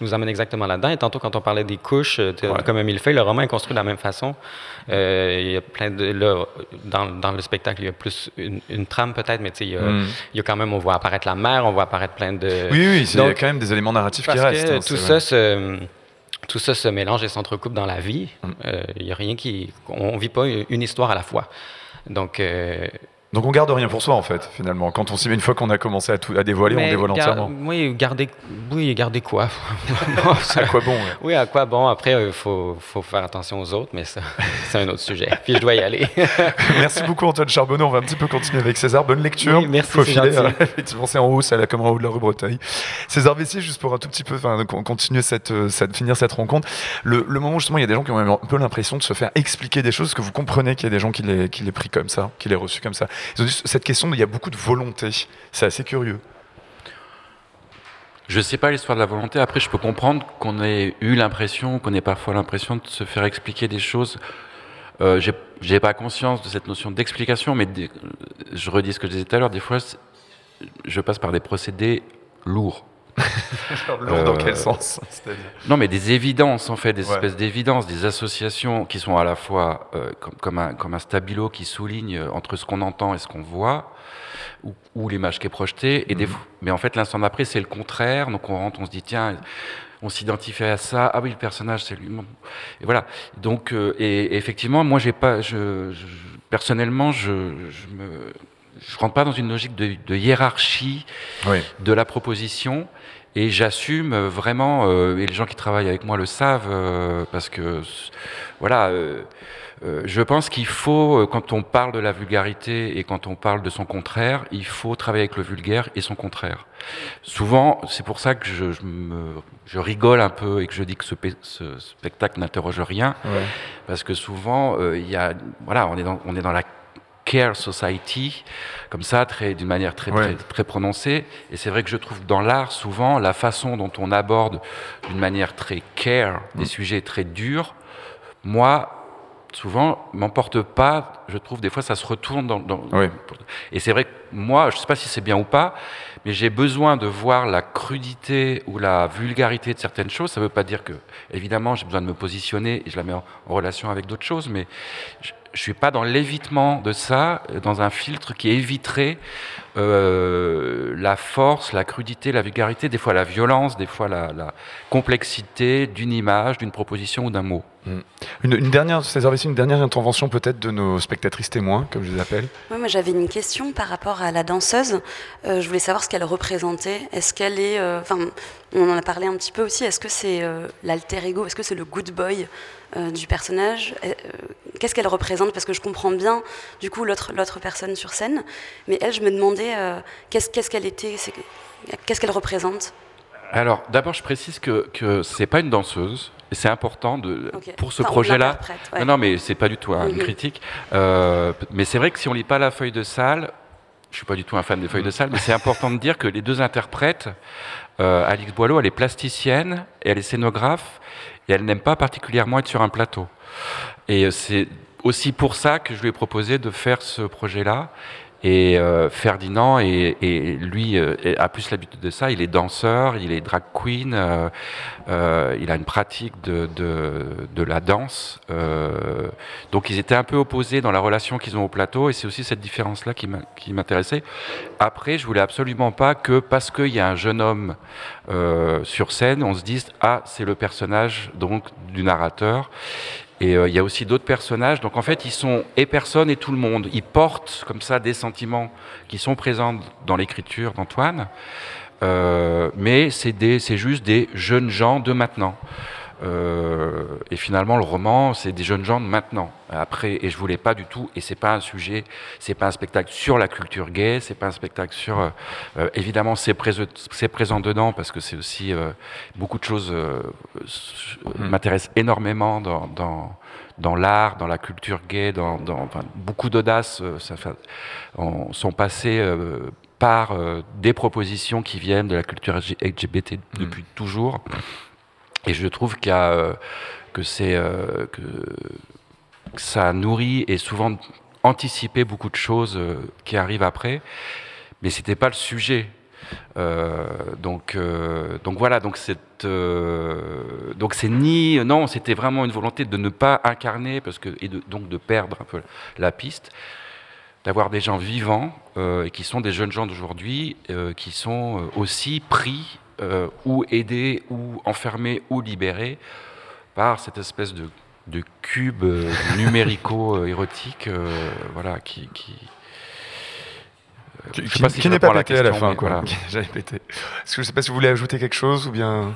nous amène exactement là-dedans. Et tantôt, quand on parlait des couches, euh, comme un millefeuille, le roman est construit de la même façon. Euh, il y a plein de... Là, dans, dans le spectacle, il y a plus une, une trame peut-être, mais il y, a, Mm. il y a quand même, on voit apparaître la mer, on voit apparaître plein de... Oui, oui, il y a quand même des éléments narratifs qui restent. que hein, tout, ça se, tout ça se mélange et s'entrecoupe dans la vie. Mm. Euh, Il n'y a rien qui... On ne vit pas une histoire à la fois. Donc... euh, Donc on garde rien pour soi en fait, finalement. Quand on s'y met une fois qu'on a commencé à, tout, à dévoiler, on dévoile entièrement. Oui, garder, oui, garder quoi À quoi bon ouais. Oui, à quoi bon Après, il faut, faut faire attention aux autres, mais ça, c'est un autre sujet. Puis je dois y aller. Merci beaucoup Antoine Charbonneau. On va un petit peu continuer avec César. Bonne lecture. Oui, merci, Faut filer, euh, effectivement, c'est en haut, la comme en haut de la rue Breteuil. César Vessier, juste pour un tout petit peu, enfin, continuer cette, euh, cette, finir cette rencontre. Le, le moment justement, il y a des gens qui ont même un peu l'impression de se faire expliquer des choses, que vous comprenez qu'il y a des gens qui les, qui les pris comme ça, qui les reçus comme ça. Cette question, il y a beaucoup de volonté. C'est assez curieux. Je ne sais pas l'histoire de la volonté. Après, je peux comprendre qu'on ait eu l'impression, qu'on ait parfois l'impression de se faire expliquer des choses. Euh, j'ai- pas conscience de cette notion d'explication, mais je redis ce que je disais tout à l'heure. Des fois, je passe par des procédés lourds. Lourd dans Euh, quel sens C'est-à-dire Non, mais des évidences, en fait, des Ouais. espèces d'évidences, des associations qui sont à la fois euh, comme, comme un, comme un stabilo qui souligne euh, entre ce qu'on entend et ce qu'on voit, ou, ou l'image qui est projetée. Et des, fois- mais en fait, l'instant d'après, c'est le contraire. Donc on rentre, on se dit, tiens, on s'identifie à ça. Ah oui, le personnage, c'est lui. Et voilà. Donc, euh, et, et effectivement, moi, j'ai pas, je, je- personnellement, je, je me, je rentre pas dans une logique de, de hiérarchie Oui. de la proposition. Et j'assume euh, vraiment, euh, et les gens qui travaillent avec moi le savent, euh, parce que, voilà, je pense qu'il faut, quand on parle de la vulgarité et quand on parle de son contraire, il faut travailler avec le vulgaire et son contraire. Souvent, c'est pour ça que je, je me, je rigole un peu et que je dis que ce, ce spectacle n'interroge rien, Ouais. parce que souvent, euh, il y a, voilà, on est dans, on est dans la care society, comme ça, d'une manière très, Ouais. très, très prononcée. Et c'est vrai que je trouve que dans l'art, souvent, la façon dont on aborde d'une manière très care des sujets très durs, moi, souvent, m'emporte pas. Je trouve des fois, ça se retourne dans. dans- Et c'est vrai que moi, je sais pas si c'est bien ou pas, mais j'ai besoin de voir la crudité ou la vulgarité de certaines choses. Ça veut pas dire que, évidemment, j'ai besoin de me positionner et je la mets en, en relation avec d'autres choses, mais je, je suis pas dans l'évitement de ça, dans un filtre qui éviterait euh, la force, la crudité, la vulgarité, des fois la violence, des fois la complexité d'une image, d'une proposition ou d'un mot. Une, une, dernière, César une dernière intervention peut-être de nos spectatrices témoins, comme je les appelle. Oui, moi j'avais une question par rapport à la danseuse. Euh, je voulais savoir ce qu'elle représentait. Est-ce qu'elle est, euh, enfin, on en a parlé un petit peu aussi. Est-ce que c'est euh, l'alter ego? Est-ce que c'est le good boy du personnage? Qu'est-ce qu'elle représente? Parce que je comprends bien, du coup, l'autre l'autre personne sur scène. Mais elle, je me demandais qu'est-ce qu'elle qu'est-ce qu'elle représente? Alors, d'abord, je précise que que c'est pas une danseuse. Et c'est important de, okay. pour ce enfin, projet-là. Ouais. Non, non, mais c'est pas du tout hein, une mm -hmm. critique. Euh, mais c'est vrai que si on lit pas la feuille de salle, je suis pas du tout un fan des feuilles de salle, mais c'est important de dire que les deux interprètes, euh, Alix Boileau, elle est plasticienne et elle est scénographe et elle n'aime pas particulièrement être sur un plateau. Et c'est aussi pour ça que je lui ai proposé de faire ce projet-là. Et euh, Ferdinand, et, lui, euh, a plus l'habitude de ça. Il est danseur, il est drag queen, euh, il a une pratique de, de, de la danse. Donc ils étaient un peu opposés dans la relation qu'ils ont au plateau, et c'est aussi cette différence-là qui m'intéressait. Après, je voulais absolument pas que parce qu'il y a un jeune homme sur scène, on se dise ah c'est le personnage donc du narrateur. Et euh, il y a aussi d'autres personnages. Donc en fait, ils sont et personne et tout le monde. Ils portent comme ça des sentiments qui sont présents dans l'écriture d'Antoine. Euh, mais c'est juste des jeunes gens de maintenant. Euh, et finalement, le roman, c'est des jeunes gens de maintenant. Après, et je voulais pas du tout, et c'est pas un sujet, c'est pas un spectacle sur la culture gay, c'est pas un spectacle sur. Euh, euh, évidemment, c'est présent, présent dedans parce que c'est aussi euh, beaucoup de choses mmh. m'intéressent énormément dans, dans, dans l'art, dans la culture gay, dans, dans enfin, beaucoup d'audace sont passées par des propositions qui viennent de la culture LGBT depuis mmh. toujours. Et je trouve euh, euh, que, ça nourrit et souvent anticipé beaucoup de choses euh, qui arrivent après, mais c'était pas le sujet. Donc, voilà, donc c'est ni non, c'était vraiment une volonté de ne pas incarner parce que et donc de perdre un peu la piste, d'avoir des gens vivants et qui sont des jeunes gens d'aujourd'hui qui sont aussi pris euh, ou aidés, ou enfermés, ou libérés par cette espèce de, de cube euh, numérico-érotique euh, voilà, qui. qui qui, qui, qui n'est pas pété à la fin, quoi. Voilà. J'avais pété. Est-ce que je sais pas si vous voulez ajouter quelque chose ou bien.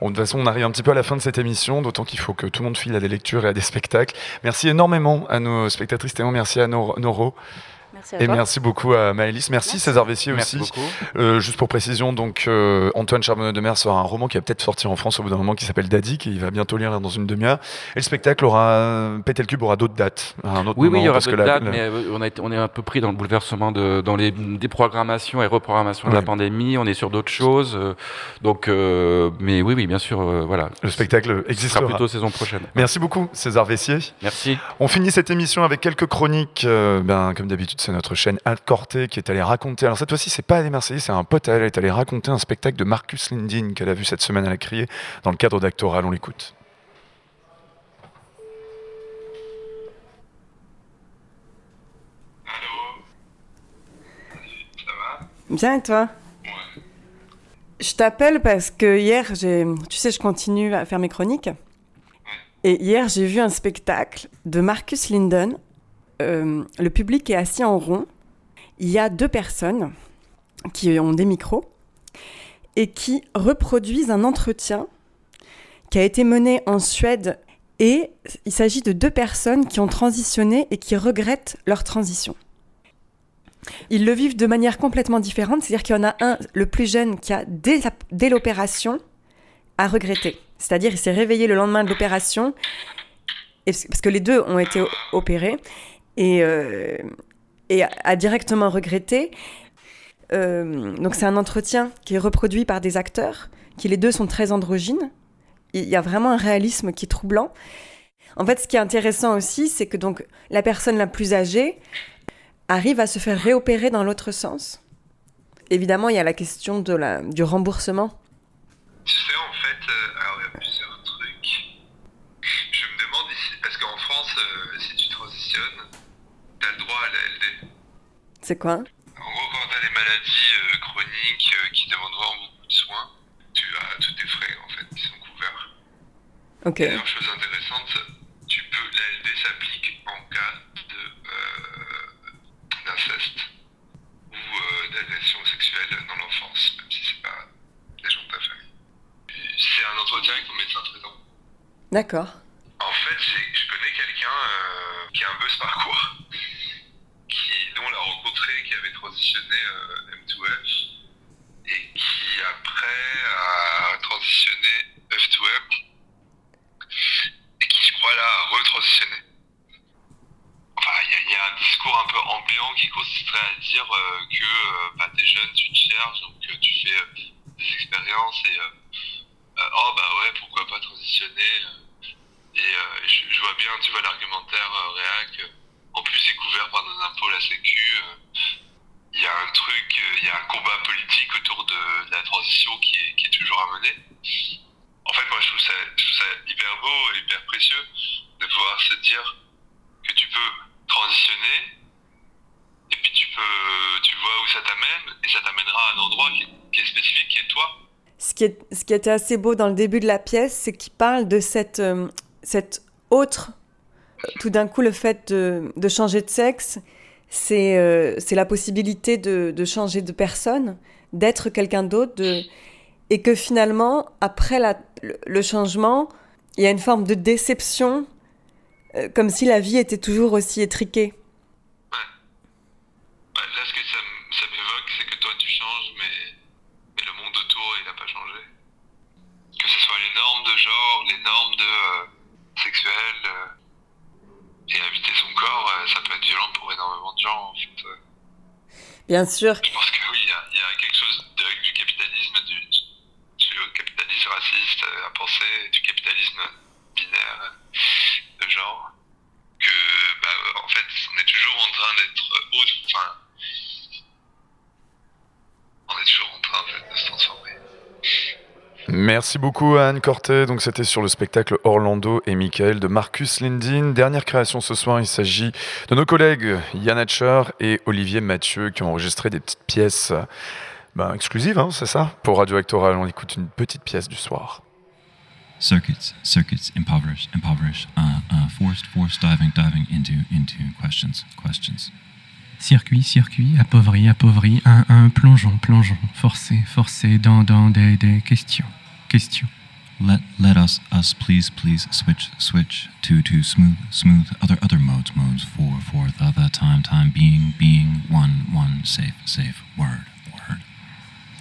Bon, de toute façon, on arrive un petit peu à la fin de cette émission, d'autant qu'il faut que tout le monde file à des lectures et à des spectacles. Merci énormément à nos spectatrices témoins, merci à Noro. Merci et toi. merci beaucoup à Maëlys. Merci, merci. César Vessier merci aussi. Euh, juste pour précision, donc euh, Antoine Charbonneau de Mer sera un roman qui va peut-être sortir en France au bout d'un moment qui s'appelle Daddy, qui va bientôt lire dans une demi-heure. Et le spectacle aura Pété le cube aura d'autres dates. Un autre oui, moment, oui, il y aura d'autres que dates, la, mais on, a été, on est un peu pris dans le bouleversement de, dans les déprogrammations et reprogrammations de la pandémie. On est sur d'autres choses. euh, donc, euh, mais oui, oui, bien sûr, euh, voilà. Le spectacle existera. plutôt saison prochaine. Merci beaucoup, César Vessier. Merci. On finit cette émission avec quelques chroniques. Euh, ben, comme d'habitude, c'est notre chaîne Al Corté qui est allée raconter. Alors, cette fois-ci, c'est pas des Marseillais, c'est un pote à elle. Elle est allée raconter un spectacle de Marcus Lindin qu'elle a vu cette semaine à la criée dans le cadre d'Actoral. On l'écoute. Bien et toi? Je t'appelle parce que hier, tu sais, je continue à faire mes chroniques. Et hier, j'ai vu un spectacle de Marcus Linden. Euh, le public est assis en rond. Il y a deux personnes qui ont des micros et qui reproduisent un entretien qui a été mené en Suède. Et il s'agit de deux personnes qui ont transitionné et qui regrettent leur transition. Ils le vivent de manière complètement différente, c'est-à-dire qu'il y en a un, le plus jeune, qui a dès, dès l'opération à regretter. C'est-à-dire il s'est réveillé le lendemain de l'opération, parce que les deux ont été opérés, et, euh, a directement regretté. Euh, donc c'est un entretien qui est reproduit par des acteurs, qui les deux sont très androgynes. Il y a vraiment un réalisme qui est troublant. En fait, ce qui est intéressant aussi, c'est que donc la personne la plus âgée arrive à se faire réopérer dans l'autre sens. Évidemment, il y a la question de la, du remboursement. Tu sais, en fait, euh, alors il y a plusieurs trucs. Je me demande ici, parce qu'en France, euh, si tu transitionnes, t'as le droit à la LD. C'est quoi En gros, quand t'as des clinique euh, qui demande vraiment beaucoup de soins. Tu as tous tes frais en fait qui sont couverts. Ok. D'ailleurs, chose intéressante, tu peux l'ALD s'applique en cas de euh, d'inceste ou euh, d'agression sexuelle dans l'enfance, même si c'est pas des gens de ta famille. C'est un entretien avec ton médecin traitant. D'accord. En fait, je connais quelqu'un euh, qui a un buzz parcours, qui, dont on l'a rencontré, qui avait transitionné euh, M2F, et qui après a transitionné F2M, et qui je crois là a retransitionné. Enfin, il y, a- un discours un peu ambiant qui consisterait à dire euh, que euh, bah, t'es jeune, tu te cherches, donc euh, tu fais des expériences et oh bah ouais, pourquoi pas transitionner et je, je vois bien, tu vois, l'argumentaire réac. en plus, c'est couvert par nos impôts, la Sécu. Euh, Il y a un truc, euh, il y a un combat politique autour de, la transition qui est, toujours à mener. En fait, moi, je trouve, ça, hyper beau et hyper précieux de pouvoir se dire que tu peux transitionner et puis tu peux, tu vois où ça t'amène et ça t'amènera à un endroit qui est, qui est spécifique, qui est toi. Ce qui, est, ce qui était assez beau dans le début de la pièce, c'est qu'il parle de cette, euh, cette autre. Tout d'un coup, le fait de, de changer de sexe, c'est euh, la possibilité de, de changer de personne, d'être quelqu'un d'autre, et que finalement, après le, changement, il y a une forme de déception, euh, comme si la vie était toujours aussi étriquée. Là, ce que ça, m'évoque, c'est que toi, tu changes, mais, mais le monde autour, il n'a pas changé. Que ce soit les normes de genre, les normes de euh, sexuelles, euh, et habiter son corps, euh, ça peut être violent pour énormément de gens, en fait. euh. Bien sûr. Je pense que oui, il y a, il y a quelque chose de- du capitalisme, du, du capitalisme raciste euh, à penser, du capitalisme binaire de genre, que, bah, en fait, on est toujours en train d'être autre, enfin, on est toujours en train de se transformer. Merci beaucoup à Anne Cortet. Donc c'était sur le spectacle Orlando et Michael de Marcus Lindin. Dernière création ce soir, il s'agit de nos collègues Yann Hatcher et Olivier Mathieu qui ont enregistré des petites pièces ben, exclusives, hein, c'est ça? Pour Radio Actoral, on écoute une petite pièce du soir. circuits, circuits, impoverished, impoverished, uh, uh, forced, forced, diving, diving into, into questions, questions. Circuit, circuit, appauvri, appauvri, un, un, plongeon, plongeon, forcé, forcé dans, dans des, des questions, questions. Let, let us, us, please, please, switch, switch to, to smooth, smooth, other, other modes, modes, for, for the, the time, time, being, being, one, one, safe, safe, word, word.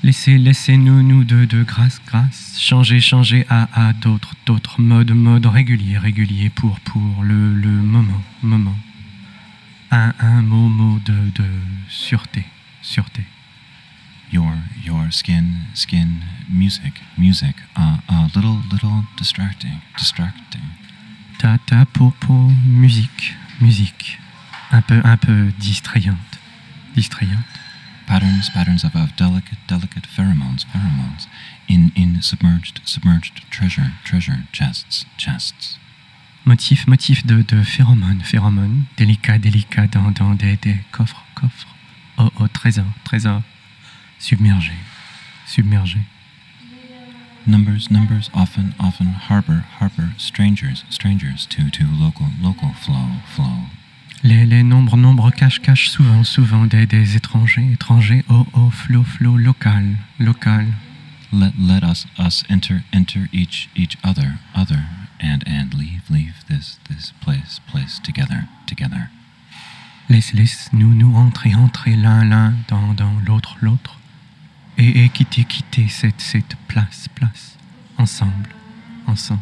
Laissez, laissez-nous, nous deux, de grâce, grâce, changer, changer à, à d'autres, d'autres modes, modes réguliers, réguliers pour, pour le, le moment, moment. Un, un mot, mot de, de sûreté, sûreté. Your, your skin, skin, music, music, a, a little, little distracting, distracting. Ta, ta, peau, peau, musique, musique. Un peu, un peu distrayante, distrayante. Patterns, patterns of, of delicate, delicate pheromones, pheromones, in, in submerged, submerged treasure, treasure chests, chests. Motif, motif de, de phéromones, phéromones, délicat, délicat dans, dans des, des coffres, coffres. Oh, oh, trésor, trésor. Submergé, submergé. Numbers, numbers, often, often harbor, harbor, strangers, strangers to, to local, local flow, flow. Les, les nombres, nombres cachent, cachent souvent, souvent des, des étrangers, étrangers, oh, oh, flow, flow, local, local. Let, let us, us enter, enter each, each other, other, and, and leave, leave this, this place, place together, together. Laisse, laisse, nous, nous entrer, entrer l'un, l'un dans, dans l'autre, l'autre. Et, quitter, quitter cette, cette place, place. Ensemble, ensemble.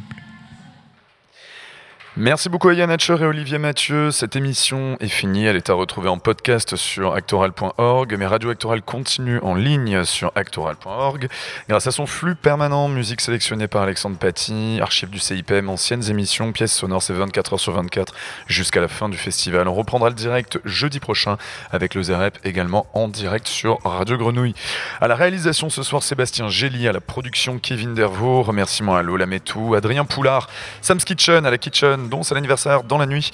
Merci beaucoup à Yann Hatcher et Olivier Mathieu. Cette émission est finie. Elle est à retrouver en podcast sur actoral.org. Mais Radio Actoral continue en ligne sur actoral.org. Grâce à son flux permanent, musique sélectionnée par Alexandre Paty, archives du CIPM, anciennes émissions, pièces sonores, c'est 24 heures sur 24 jusqu'à la fin du festival. On reprendra le direct jeudi prochain avec le ZEREP également en direct sur Radio Grenouille. À la réalisation ce soir, Sébastien Gély, à la production Kevin Dervaux. Remerciements à Lola Metou, Adrien Poulard, Sam's Kitchen à la Kitchen, dont c'est l'anniversaire dans la nuit.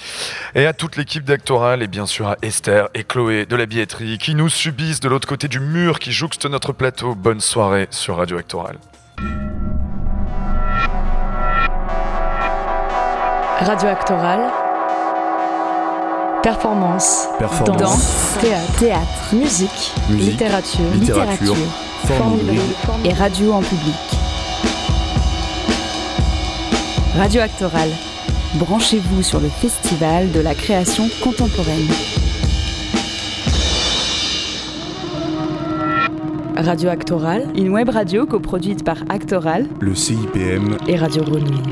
Et à toute l'équipe d'Actoral et bien sûr à Esther et Chloé de la billetterie qui nous subissent de l'autre côté du mur qui jouxte notre plateau. Bonne soirée sur Radio Actoral. Radio Actoral. Performance. Performance. Danse. Théâtre. Théâtre. Musique. Musique. Littérature. Littérature. Forme Forme. Et radio en public. Radio Actoral. Branchez-vous sur le festival de la création contemporaine. Radio Actoral, une web radio coproduite par Actoral Le CIPM et Radio Grenouille.